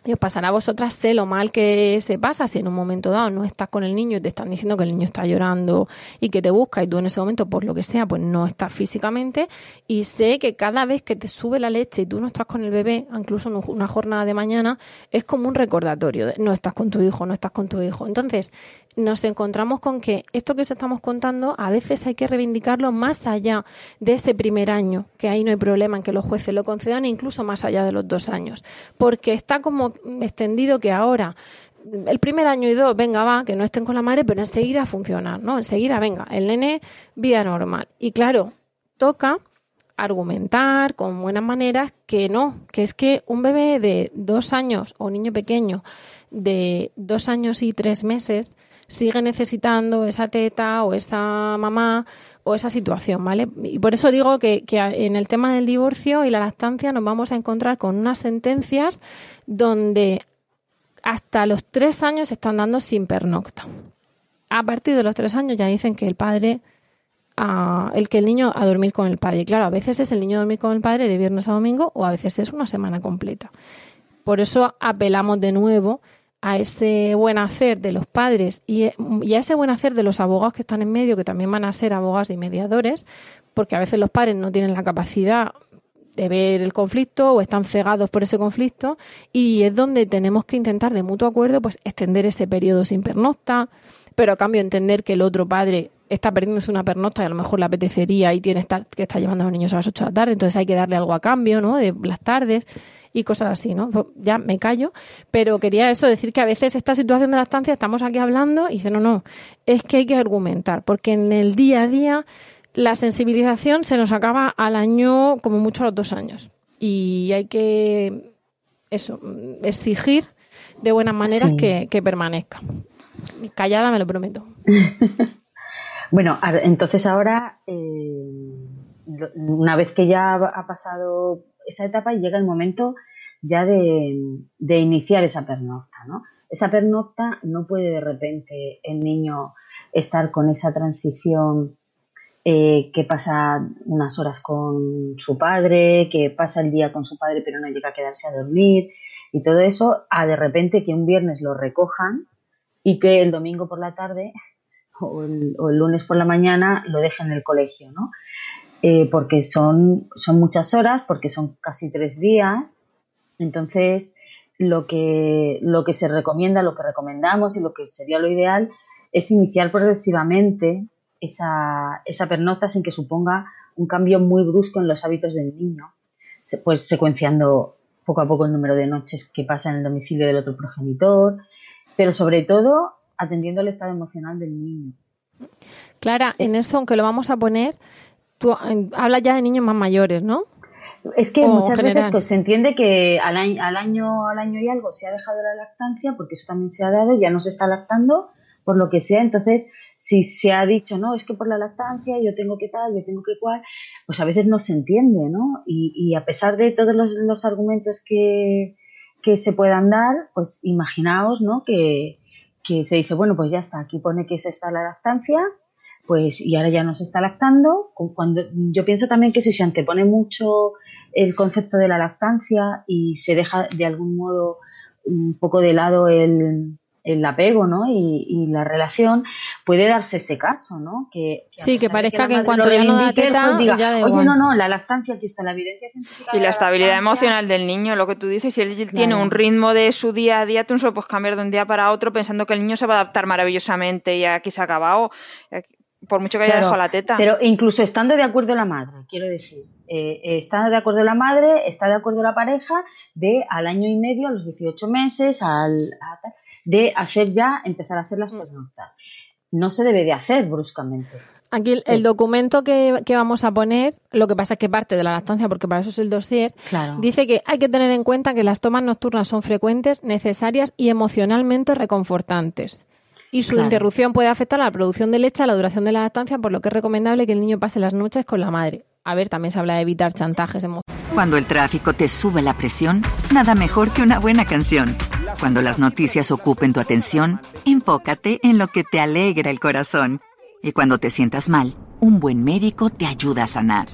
y os pasará a vosotras, sé lo mal que se pasa si en un momento dado no estás con el niño y te están diciendo que el niño está llorando y que te busca y tú en ese momento, por lo que sea, pues no estás físicamente. Y sé que cada vez que te sube la leche y tú no estás con el bebé, incluso en una jornada de mañana, es como un recordatorio de no estás con tu hijo, no estás con tu hijo. Entonces, nos encontramos con que esto que os estamos contando a veces hay que reivindicarlo más allá de ese primer año, que ahí no hay problema en que los jueces lo concedan, incluso más allá de los dos años, porque está como extendido que ahora el primer año y dos, venga, va, que no estén con la madre, pero enseguida funciona, ¿no? Enseguida, venga, el nene, vida normal. Y claro, toca argumentar con buenas maneras que no, que es que un bebé de dos años o un niño pequeño de dos años y tres meses sigue necesitando esa teta o esa mamá o esa situación, ¿vale? Y por eso digo que, en el tema del divorcio y la lactancia nos vamos a encontrar con unas sentencias donde hasta los tres años se están dando sin pernocta. A partir de los tres años ya dicen que el padre, el que el niño a dormir con el padre. Claro, a veces es el niño a dormir con el padre de viernes a domingo o a veces es una semana completa. Por eso apelamos de nuevo a ese buen hacer de los padres y, y, a ese buen hacer de los abogados que están en medio, que también van a ser abogados y mediadores, porque a veces los padres no tienen la capacidad de ver el conflicto o están cegados por ese conflicto y es donde tenemos que intentar de mutuo acuerdo pues extender ese periodo sin pernocta, pero a cambio entender que el otro padre está perdiéndose una pernocta y a lo mejor le apetecería y tiene estar, que está llevando a los niños a las 8 de la tarde, entonces hay que darle algo a cambio, ¿no? De las tardes y cosas así, ¿no? Pues ya me callo, pero quería eso decir que a veces esta situación de la estancia estamos aquí hablando y dice, no, no, es que hay que argumentar, porque en el día a día la sensibilización se nos acaba al año, como mucho a los dos años. Y hay que, eso, exigir de buenas maneras que, permanezca. Callada me lo prometo. bueno, entonces ahora, eh, una vez que ya ha pasado esa etapa, llega el momento ya de, iniciar esa pernocta, ¿no? Esa pernocta no puede de repente el niño estar con esa transición eh, que pasa unas horas con su padre, que pasa el día con su padre pero no llega a quedarse a dormir y todo eso, a de repente que un viernes lo recojan y que el domingo por la tarde o el, lunes por la mañana lo dejen en el colegio, ¿no? Eh, porque son, son muchas horas, porque son casi tres días, entonces lo que, lo que se recomienda, lo que recomendamos y lo que sería lo ideal es iniciar progresivamente esa, esa pernocta sin que suponga un cambio muy brusco en los hábitos del niño, pues secuenciando poco a poco el número de noches que pasa en el domicilio del otro progenitor, pero sobre todo atendiendo al estado emocional del niño. Clara, en eso, aunque lo vamos a poner, tú hablas ya de niños más mayores, ¿no? Es que muchas veces pues, se entiende que al año, al año, al año y algo se ha dejado la lactancia, porque eso también se ha dado, ya no se está lactando, por lo que sea. Entonces, si se ha dicho, no, es que por la lactancia yo tengo que tal, yo tengo que cual, pues a veces no se entiende, ¿no? Y, a pesar de todos los, argumentos que, se puedan dar, pues imaginaos, ¿no? Que, se dice, bueno, pues ya está, aquí pone que se está la lactancia, pues y ahora ya no se está lactando. Cuando, yo pienso también que si se antepone mucho el concepto de la lactancia y se deja de algún modo un poco de lado el, el apego ¿no? Y, la relación, puede darse ese caso, ¿no? Que, sí, que parezca que, en cuanto ya no da teta, pues diga, ya oye, no, no, la lactancia, aquí está la evidencia científica. Y la, estabilidad emocional del niño, lo que tú dices, si él tiene un ritmo de su día a día, tú no se lo puedes cambiar de un día para otro pensando que el niño se va a adaptar maravillosamente y aquí se ha acabado, por mucho que haya dejado la teta. Pero incluso estando de acuerdo la madre, quiero decir, eh, está de acuerdo la madre, está de acuerdo la pareja, de al año y medio, a los 18 meses, al, de hacer ya, empezar a hacer las pernoctas. No se debe de hacer bruscamente. Aquí el, documento que, vamos a poner, lo que pasa es que parte de la lactancia, porque para eso es el dossier, dice que hay que tener en cuenta que las tomas nocturnas son frecuentes, necesarias y emocionalmente reconfortantes. Y su interrupción puede afectar a la producción de leche, a la duración de la lactancia, por lo que es recomendable que el niño pase las noches con la madre. A ver, también se habla de evitar chantajes emocionales. Cuando el tráfico te sube la presión, nada mejor que una buena canción. Cuando las noticias ocupen tu atención, enfócate en lo que te alegra el corazón. Y cuando te sientas mal, un buen médico te ayuda a sanar.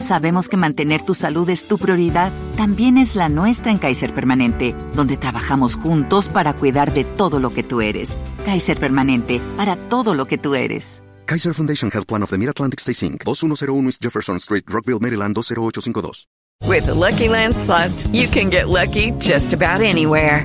Sabemos que mantener tu salud es tu prioridad, también es la nuestra en Kaiser Permanente, donde trabajamos juntos para cuidar de todo lo que tú eres. Kaiser Permanente, para todo lo que tú eres. Kaiser Foundation Health Plan of the Mid-Atlantic Stay Inc. 2101 East Jefferson Street, Rockville, Maryland 20852. With the Lucky Land slots, you can get lucky just about anywhere.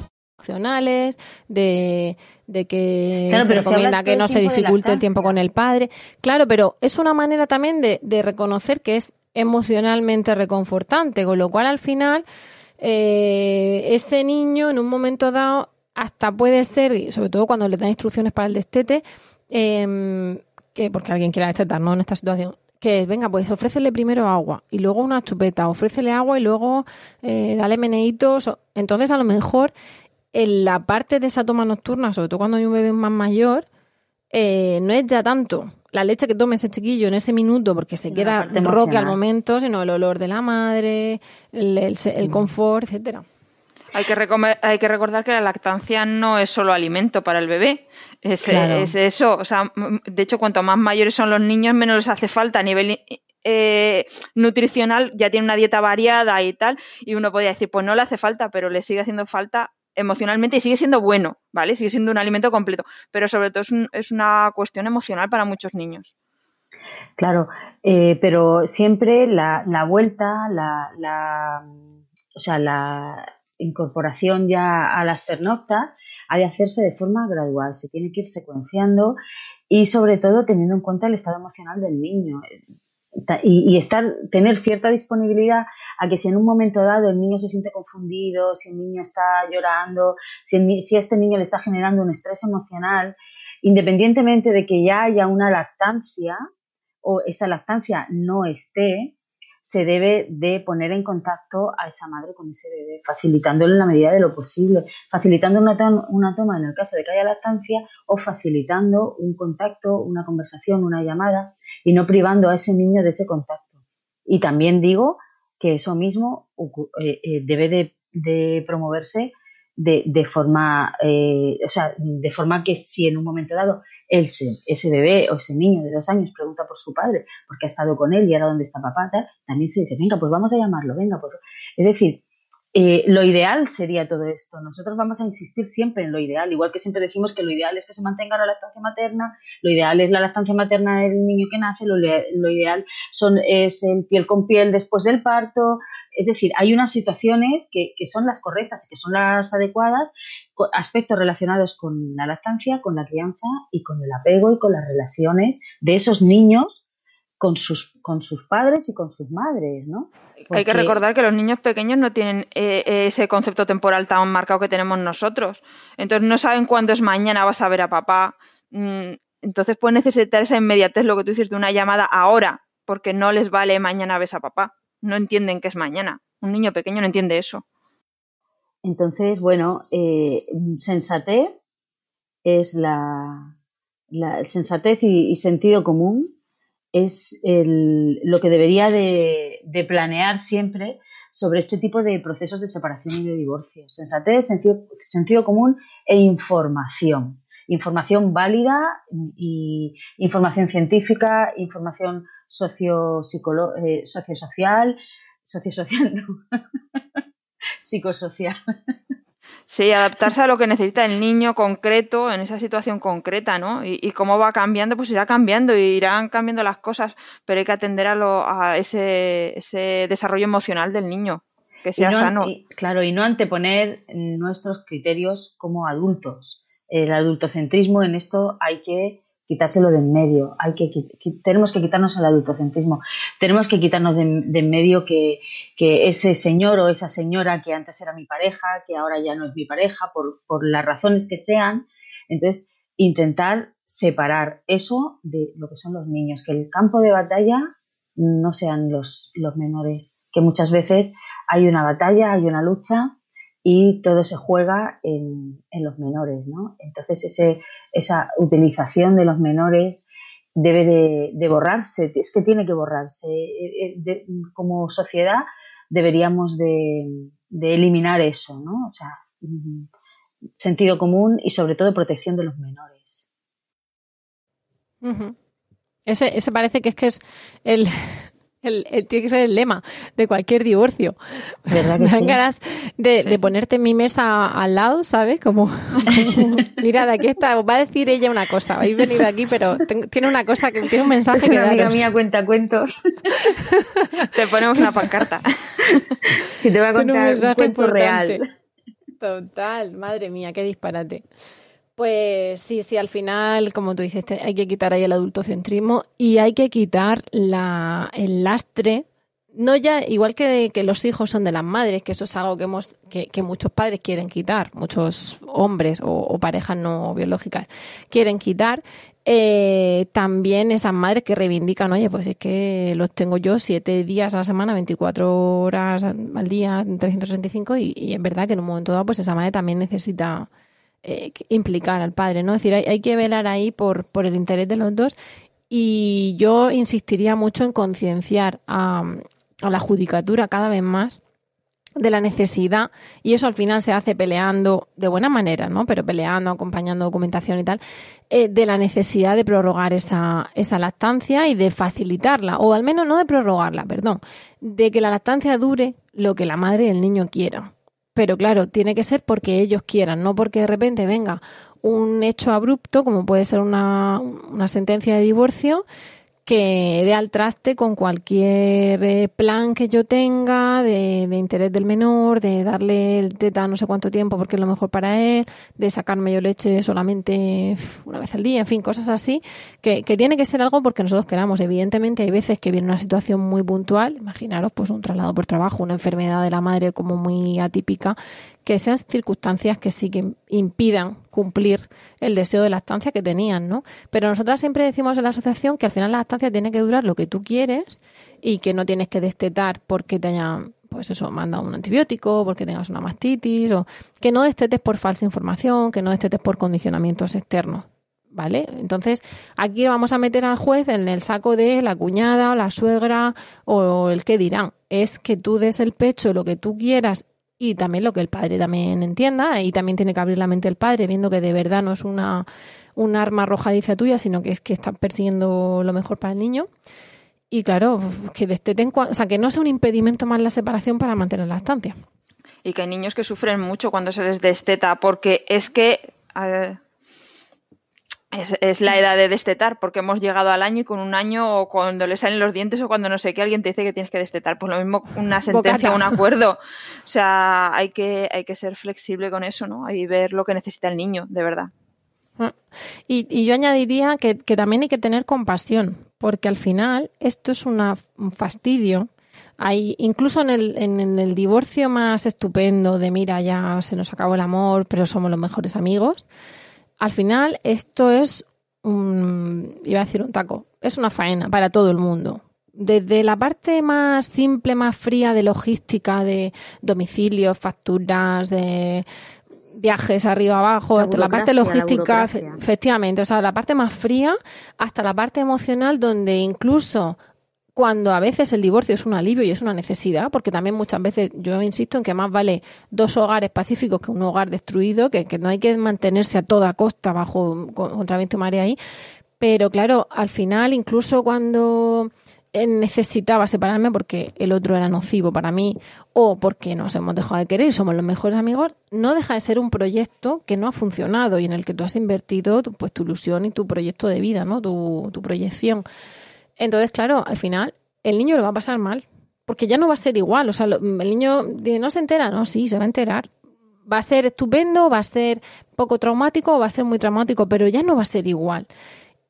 Emocionales, de, de que se recomienda que no se dificulte el tiempo con el padre. Claro, pero es una manera también de, de reconocer que es emocionalmente reconfortante, con lo cual al final eh, ese niño en un momento dado hasta puede ser, sobre todo cuando le dan instrucciones para el destete, em, que porque alguien quiera destetar, ¿no? En esta situación, que venga, pues ofrécele primero agua y luego una chupeta, ofrécele agua y luego eh, dale meneitos. Entonces, a lo mejor en la parte de esa toma nocturna, sobre todo cuando hay un bebé más mayor, eh, no es ya tanto la leche que tome ese chiquillo en ese minuto porque se queda roque al momento, sino el olor de la madre, el, el, mm. confort, etcétera. Hay que, hay que recordar que la lactancia no es solo alimento para el bebé, es, eso. O sea, de hecho, cuanto más mayores son los niños, menos les hace falta a nivel eh, nutricional, ya tiene una dieta variada y tal, y uno podría decir, pues no le hace falta, pero le sigue haciendo falta emocionalmente y sigue siendo bueno, ¿vale? Sigue siendo un alimento completo, pero sobre todo es, una cuestión emocional para muchos niños. Claro, eh, pero siempre la, vuelta, la, o sea, la incorporación ya a las pernoctas ha de hacerse de forma gradual, se tiene que ir secuenciando y sobre todo teniendo en cuenta el estado emocional del niño y, estar, tener cierta disponibilidad a que si en un momento dado el niño se siente confundido, si el niño está llorando, si, si este niño le está generando un estrés emocional, independientemente de que ya haya una lactancia o esa lactancia no esté, se debe de poner en contacto a esa madre con ese bebé, facilitándole en la medida de lo posible, facilitando una, una toma en el caso de que haya lactancia o facilitando un contacto, una conversación, una llamada y no privando a ese niño de ese contacto. Y también digo que eso mismo eh, eh, debe de, de promoverse de, de forma, eh, o sea, de forma que si en un momento dado él, ese bebé o ese niño de dos años pregunta por su padre, porque ha estado con él y ahora dónde está papá, también se dice, venga, pues vamos a llamarlo, venga, pues. Es decir, eh, lo ideal sería todo esto. Nosotros vamos a insistir siempre en lo ideal, igual que siempre decimos que lo ideal es que se mantenga la lactancia materna, lo ideal es la lactancia materna del niño que nace, lo, ideal son, es el piel con piel después del parto. Es decir, hay unas situaciones que, que son las correctas y que son las adecuadas, aspectos relacionados con la lactancia, con la crianza y con el apego y con las relaciones de esos niños con sus, con sus padres y con sus madres, ¿no? Hay que recordar que los niños pequeños no tienen eh, ese concepto temporal tan marcado que tenemos nosotros. Entonces no saben cuándo es mañana vas a ver a papá. Mm, entonces pueden necesitar esa inmediatez, lo que tú dices, de una llamada ahora, porque no les vale mañana ves a papá. No entienden que es mañana. Un niño pequeño no entiende eso. Entonces, bueno, eh, sensatez es la, sensatez y sentido común es lo que debería de, planear siempre sobre este tipo de procesos de separación y de divorcio. Sensatez, sentido, común e información. Información válida y información científica, información socio, eh, sociosocial, sociosocial, psicosocial. Sí, adaptarse a lo que necesita el niño concreto en esa situación concreta, ¿no? Y, cómo va cambiando, pues irá cambiando, y irán cambiando las cosas, pero hay que atender a, lo, a ese, ese desarrollo emocional del niño, que sea sano. claro, y no anteponer nuestros criterios como adultos. El adultocentrismo en esto hay que quitárselo de en medio. Hay que, tenemos que quitarnos el adultocentrismo. Tenemos que quitarnos de, en medio que, ese señor o esa señora que antes era mi pareja, que ahora ya no es mi pareja, por, las razones que sean. Entonces, intentar separar eso de lo que son los niños, que el campo de batalla no sean los, los menores, que muchas veces hay una batalla, hay una lucha y todo se juega en, los menores, ¿no? Entonces ese, esa utilización de los menores debe de, borrarse, es que tiene que borrarse. Eh, eh, como sociedad deberíamos de, eliminar eso, ¿no? O sea, mm, sentido común y sobre todo protección de los menores. ese, ese parece que es que es el, el, tiene que ser el lema de cualquier divorcio. ¿Verdad que Me ganas de, ponerte en mi mesa al lado, ¿sabes? Como, mira, de aquí está, va a decir ella una cosa. Habéis venido aquí, pero tiene una cosa, que tiene un mensaje es una amiga mía cuenta cuentos. te ponemos una pancarta. Y te va a contar un, cuento real. Total, madre mía, qué disparate. Pues sí, sí, al final, como tú dices, hay que quitar ahí el adultocentrismo y hay que quitar la, el lastre. No ya, igual que, los hijos son de las madres, que eso es algo que, hemos, que, que muchos padres quieren quitar, muchos hombres o, o parejas no biológicas quieren quitar, eh, también esas madres que reivindican, oye, pues es que los tengo yo siete días a la semana, 24 horas al día, 365, y, y es verdad que en un momento dado, pues esa madre también necesita eh, implicar al padre, ¿no? Es decir, hay, hay que velar ahí por, por el interés de los dos y yo insistiría mucho en concienciar a, a la judicatura cada vez más de la necesidad y eso al final se hace peleando de buena manera, ¿no? Pero peleando, acompañando documentación y tal, eh, de la necesidad de prorrogar esa, esa lactancia y de facilitarla, o al menos no de prorrogarla, perdón, de que la lactancia dure lo que la madre y el niño quieran. Pero claro, tiene que ser porque ellos quieran, no porque de repente venga un hecho abrupto, como puede ser una, una sentencia de divorcio, que dé al traste con cualquier eh, plan que yo tenga de, de, interés del menor, de darle el teta no sé cuánto tiempo porque es lo mejor para él, de sacarme yo leche solamente una vez al día, en fin, cosas así, que, que tiene que ser algo porque nosotros queramos. Evidentemente hay veces que viene una situación muy puntual, imaginaros pues un traslado por trabajo, una enfermedad de la madre como muy atípica, que sean circunstancias que sí que impidan cumplir el deseo de lactancia que tenían, ¿no? Pero nosotras siempre decimos en la asociación que al final la lactancia tiene que durar lo que tú quieres y que no tienes que destetar porque te hayan, pues eso, mandado un antibiótico, porque tengas una mastitis, o que no destetes por falsa información, que no destetes por condicionamientos externos. ¿Vale? Entonces, aquí vamos a meter al juez en el saco de la cuñada o la suegra o el que dirán. Es que tú des el pecho lo que tú quieras y también lo que el padre también entienda y también tiene que abrir la mente el padre viendo que de verdad no es una un arma arrojadiza tuya, sino que es que estás persiguiendo lo mejor para el niño. Y claro, que desteten, o sea, que no sea un impedimento más la separación para mantener la estancia. Y que hay niños que sufren mucho cuando se les desteta, porque es que es, es, la edad de destetar, porque hemos llegado al año y con un año o cuando le salen los dientes o cuando no sé qué, alguien te dice que tienes que destetar. Pues lo mismo una sentencia, Bocata. un acuerdo. O sea, hay que, hay que ser flexible con eso, ¿no? Y ver lo que necesita el niño, de verdad. Y, y yo añadiría que, que, también hay que tener compasión, porque al final esto es una, un fastidio. Hay, incluso en el, en, en el divorcio más estupendo de mira, ya se nos acabó el amor, pero somos los mejores amigos al final esto es un, iba a decir un taco, es una faena para todo el mundo. Desde la parte más simple, más fría de logística, de domicilios, facturas, de viajes arriba abajo, hasta la parte logística, la efectivamente, o sea, la parte más fría, hasta la parte emocional, donde incluso cuando a veces el divorcio es un alivio y es una necesidad, porque también muchas veces yo insisto en que más vale dos hogares pacíficos que un hogar destruido, que, que no hay que mantenerse a toda costa bajo contra viento y marea ahí. Pero claro, al final, incluso cuando necesitaba separarme porque el otro era nocivo para mí o porque nos hemos dejado de querer y somos los mejores amigos, no deja de ser un proyecto que no ha funcionado y en el que tú has invertido pues tu ilusión y tu proyecto de vida, ¿no? Tu proyección. Entonces, claro, al final el niño lo va a pasar mal, porque ya no va a ser igual. O sea, lo, el niño no se entera, no, sí, se va a enterar. Va a ser estupendo, va a ser poco traumático, va a ser muy traumático, pero ya no va a ser igual.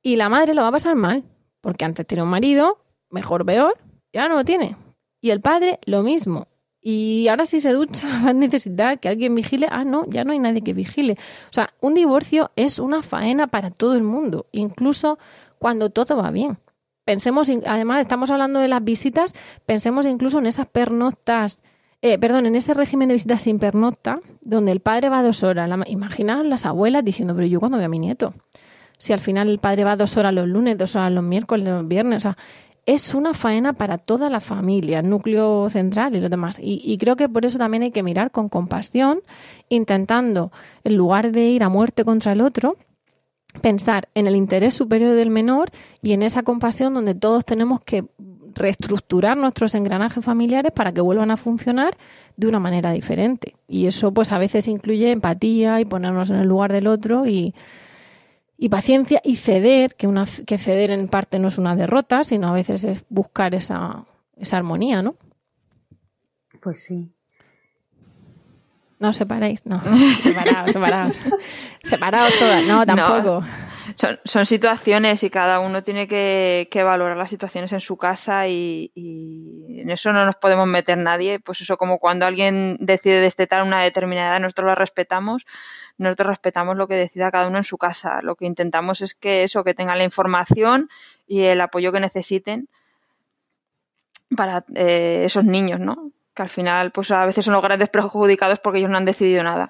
Y la madre lo va a pasar mal, porque antes tenía un marido, mejor, peor, y ahora no lo tiene. Y el padre, lo mismo. Y ahora si se ducha va a necesitar que alguien vigile. Ah, no, ya no hay nadie que vigile. O sea, un divorcio es una faena para todo el mundo, incluso cuando todo va bien pensemos, además estamos hablando de las visitas, pensemos incluso en esas pernoctas, eh, perdón, en ese régimen de visitas sin pernocta, donde el padre va dos horas. La, imaginaos las abuelas diciendo, pero yo cuando veo a mi nieto. Si al final el padre va dos horas los lunes, dos horas los miércoles, los viernes, o sea, es una faena para toda la familia, el núcleo central y lo demás. Y, creo que por eso también hay que mirar con compasión, intentando, en lugar de ir a muerte contra el otro, pensar en el interés superior del menor y en esa compasión donde todos tenemos que reestructurar nuestros engranajes familiares para que vuelvan a funcionar de una manera diferente. Y eso pues a veces incluye empatía y ponernos en el lugar del otro y, y paciencia y ceder, que, una, que ceder en parte no es una derrota, sino a veces es buscar esa, esa armonía, ¿no? Pues sí. No os separéis, no. Separados, separados. Separados todas, no, tampoco. son, situaciones y cada uno tiene que, valorar las situaciones en su casa y, en eso no nos podemos meter nadie. Pues eso, como cuando alguien decide destetar una determinada edad, nosotros la respetamos, nosotros respetamos lo que decida cada uno en su casa. Lo que intentamos es que eso, que tengan la información y el apoyo que necesiten para eh, esos niños, ¿no? Que al final, pues a veces son los grandes perjudicados porque ellos no han decidido nada.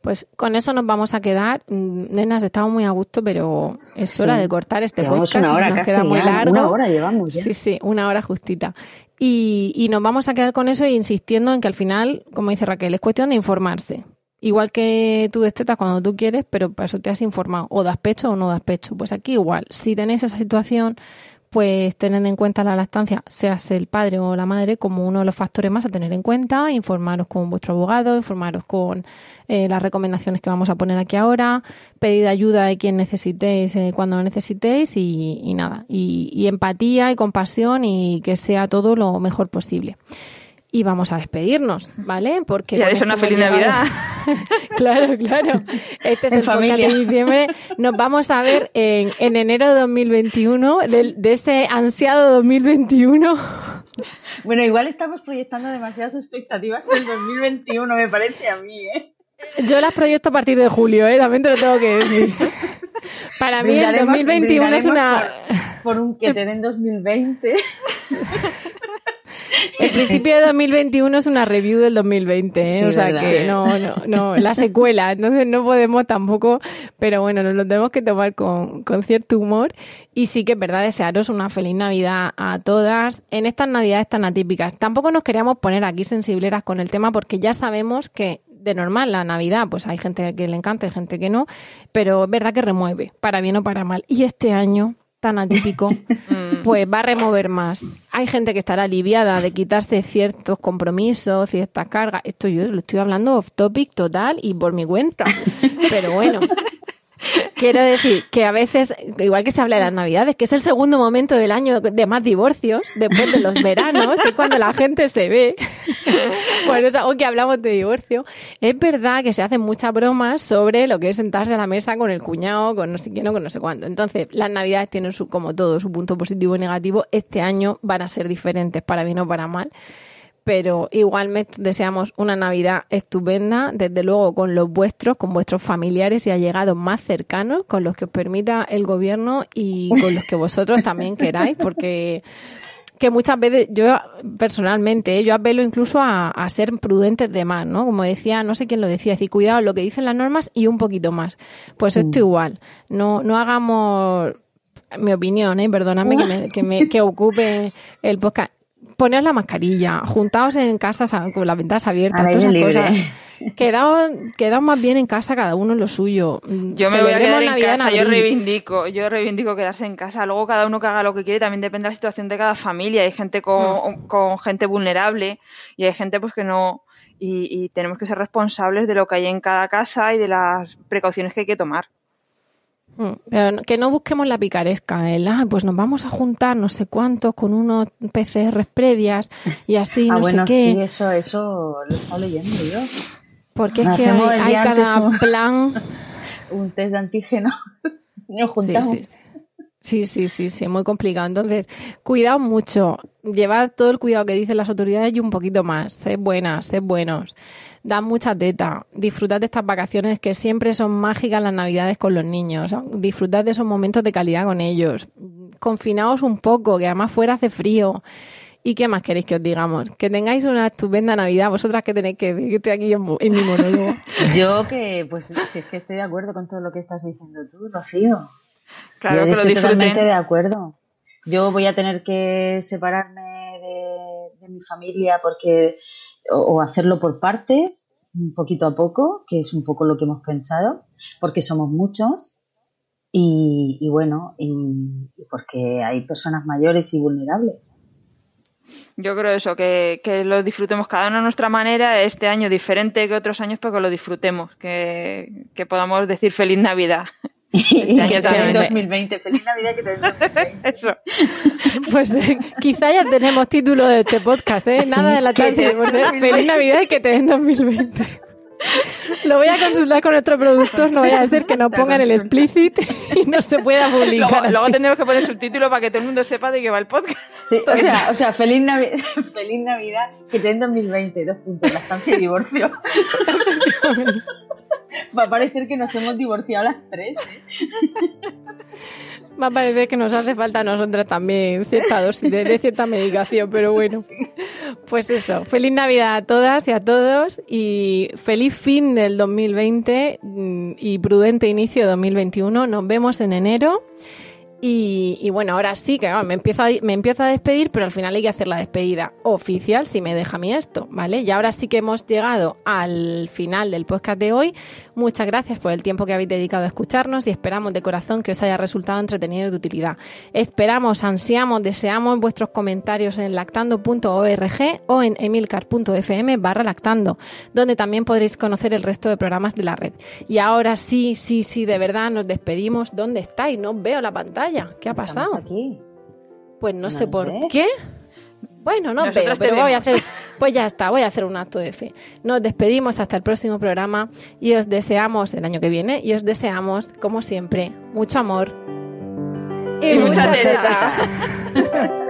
Pues con eso nos vamos a quedar. Mm, nenas, estamos muy a gusto, pero es hora de cortar este llevamos podcast. Una hora nos queda muy largo. Una hora llevamos Sí, sí, una hora justita. Y, y nos vamos a quedar con eso insistiendo en que al final, como dice Raquel, es cuestión de informarse. Igual que tú destetas cuando tú quieres, pero para eso te has informado. O das pecho o no das pecho. Pues aquí igual. Si tenéis esa situación, pues tened en cuenta la lactancia, seas el padre o la madre, como uno de los factores más a tener en cuenta, informaros con vuestro abogado, informaros con eh, las recomendaciones que vamos a poner aquí ahora, pedid ayuda de quien necesitéis eh, cuando lo necesitéis y, nada, y, y empatía y compasión y que sea todo lo mejor posible y vamos a despedirnos, ¿vale? Porque ya es una feliz Navidad. claro, claro. Este es el familia. de diciembre. Nos vamos a ver en, en enero de 2021, de, de ese ansiado 2021. Bueno, igual estamos proyectando demasiadas expectativas en el 2021, me parece a mí, ¿eh? Yo las proyecto a partir de julio, ¿eh? También te lo tengo que decir. Para mí el 2021 es una... Por, por un que te den 2020. El principio de 2021 es una review del 2020, ¿eh? o sea que no, no, no, la secuela, entonces no podemos tampoco, pero bueno, nos lo tenemos que tomar con, con cierto humor y sí que es verdad desearos una feliz Navidad a todas en estas Navidades tan atípicas. Tampoco nos queríamos poner aquí sensibleras con el tema porque ya sabemos que de normal la Navidad, pues hay gente que le encanta y gente que no, pero es verdad que remueve, para bien o para mal. Y este año tan atípico, mm. pues va a remover más. Hay gente que estará aliviada de quitarse ciertos compromisos, ciertas cargas. Esto yo lo estoy hablando off topic total y por mi cuenta. Pero bueno, Quiero decir que a veces, igual que se habla de las navidades, que es el segundo momento del año de más divorcios, después de los veranos, que es cuando la gente se ve. Por eso, aunque hablamos de divorcio, es verdad que se hacen muchas bromas sobre lo que es sentarse a la mesa con el cuñado, con no sé quién o con no sé cuánto. Entonces, las navidades tienen su, como todo, su punto positivo y negativo. Este año van a ser diferentes para bien o para mal pero igualmente deseamos una Navidad estupenda, desde luego con los vuestros, con vuestros familiares y allegados más cercanos, con los que os permita el gobierno y con los que vosotros también queráis, porque que muchas veces yo personalmente, yo apelo incluso a, ser prudentes de más, ¿no? Como decía, no sé quién lo decía, decir, cuidado lo que dicen las normas y un poquito más. Pues esto mm. igual, no, no hagamos mi opinión, ¿eh? perdóname que, me, que, me, que ocupe el podcast poneos la mascarilla, juntaos en casa con las ventanas abiertas, todas esas cosas. Quedaos, más bien en casa cada uno en lo suyo. Yo me voy a quedar en casa, yo reivindico, yo reivindico quedarse en casa. Luego cada uno que haga lo que quiere, también depende de la situación de cada familia. Hay gente con, mm. con gente vulnerable y hay gente pues que no y, y tenemos que ser responsables de lo que hay en cada casa y de las precauciones que hay que tomar. Mm, pero que no busquemos la picaresca, el, ah, pues nos vamos a juntar no sé cuántos con unos PCR previas y así, ah, no sé qué. Sí, eso, eso lo he leyendo yo. Porque es que hay, cada plan. Un test de antígeno. Nos juntamos. Sí, sí. Sí, sí, muy complicado. Entonces, cuidado mucho. Llevad todo el cuidado que dicen las autoridades y un poquito más. Sed buenas, sed buenos dan mucha teta. Disfrutad de estas vacaciones que siempre son mágicas las navidades con los niños. Disfrutad de esos momentos de calidad con ellos. Confinaos un poco, que además fuera hace frío. ¿Y qué más queréis que os digamos? Que tengáis una estupenda Navidad. Vosotras que tenéis que decir, que estoy aquí en, mi monólogo. Yo que, pues, si es que estoy de acuerdo con todo lo que estás diciendo tú, Rocío. Claro, Yo que estoy totalmente de acuerdo. Yo voy a tener que separarme de mi familia porque o, hacerlo por partes, poquito a poco, que es un poco lo que hemos pensado, porque somos muchos y, bueno, y, porque hay personas mayores y vulnerables. Yo creo eso, que, que, lo disfrutemos cada uno a nuestra manera, este año diferente que otros años, pero que lo disfrutemos, que, que podamos decir feliz Navidad. Y Este que año te den también. 2020. Feliz Navidad que te den 2020. Eso. Pues eh, quizá ya tenemos título de este podcast, ¿eh? Sí, Nada de la 2020. Feliz Navidad y que te den 2020. Lo voy a consultar con nuestro productor, no vaya a ser que nos La pongan el explicit y no se pueda publicar Luego, tendremos que poner subtítulos para que todo el mundo sepa de qué va el podcast. Sí, o sea, o sea feliz, Navi- feliz Navidad que te den 2020. Dos puntos. La estancia y divorcio. Va a parecer que nos hemos divorciado las tres. ¿eh? Va a parecer que nos hace falta a nosotras también cierta dosis de, de cierta medicación, pero bueno. Pues eso, feliz Navidad a todas y a todos y feliz fin del 2020 mm, y prudente inicio de 2021. Nos vemos en enero. Y, y bueno, ahora sí que me, empiezo a, despedir, pero al final hay que hacer la despedida oficial si me deja a mí esto, ¿vale? Y ahora sí que hemos llegado al final del podcast de hoy. Muchas gracias por el tiempo que habéis dedicado a escucharnos y esperamos de corazón que os haya resultado entretenido y de utilidad. Esperamos, ansiamos, deseamos vuestros comentarios en lactando.org o en emilcar.fm barra lactando, donde también podréis conocer el resto de programas de la red. Y ahora sí, sí, sí, de verdad nos despedimos. ¿Dónde estáis? No veo la pantalla. ¿Qué ha pasado? Aquí. Pues no, ¿No sé por ves? qué. Bueno, no os Nosotros veo, pero voy a hacer, pues ya está, voy a hacer un acto de fe. Nos despedimos hasta el próximo programa y os deseamos el año que viene y os deseamos, como siempre, mucho amor y, Y mucha mucha teta. teta.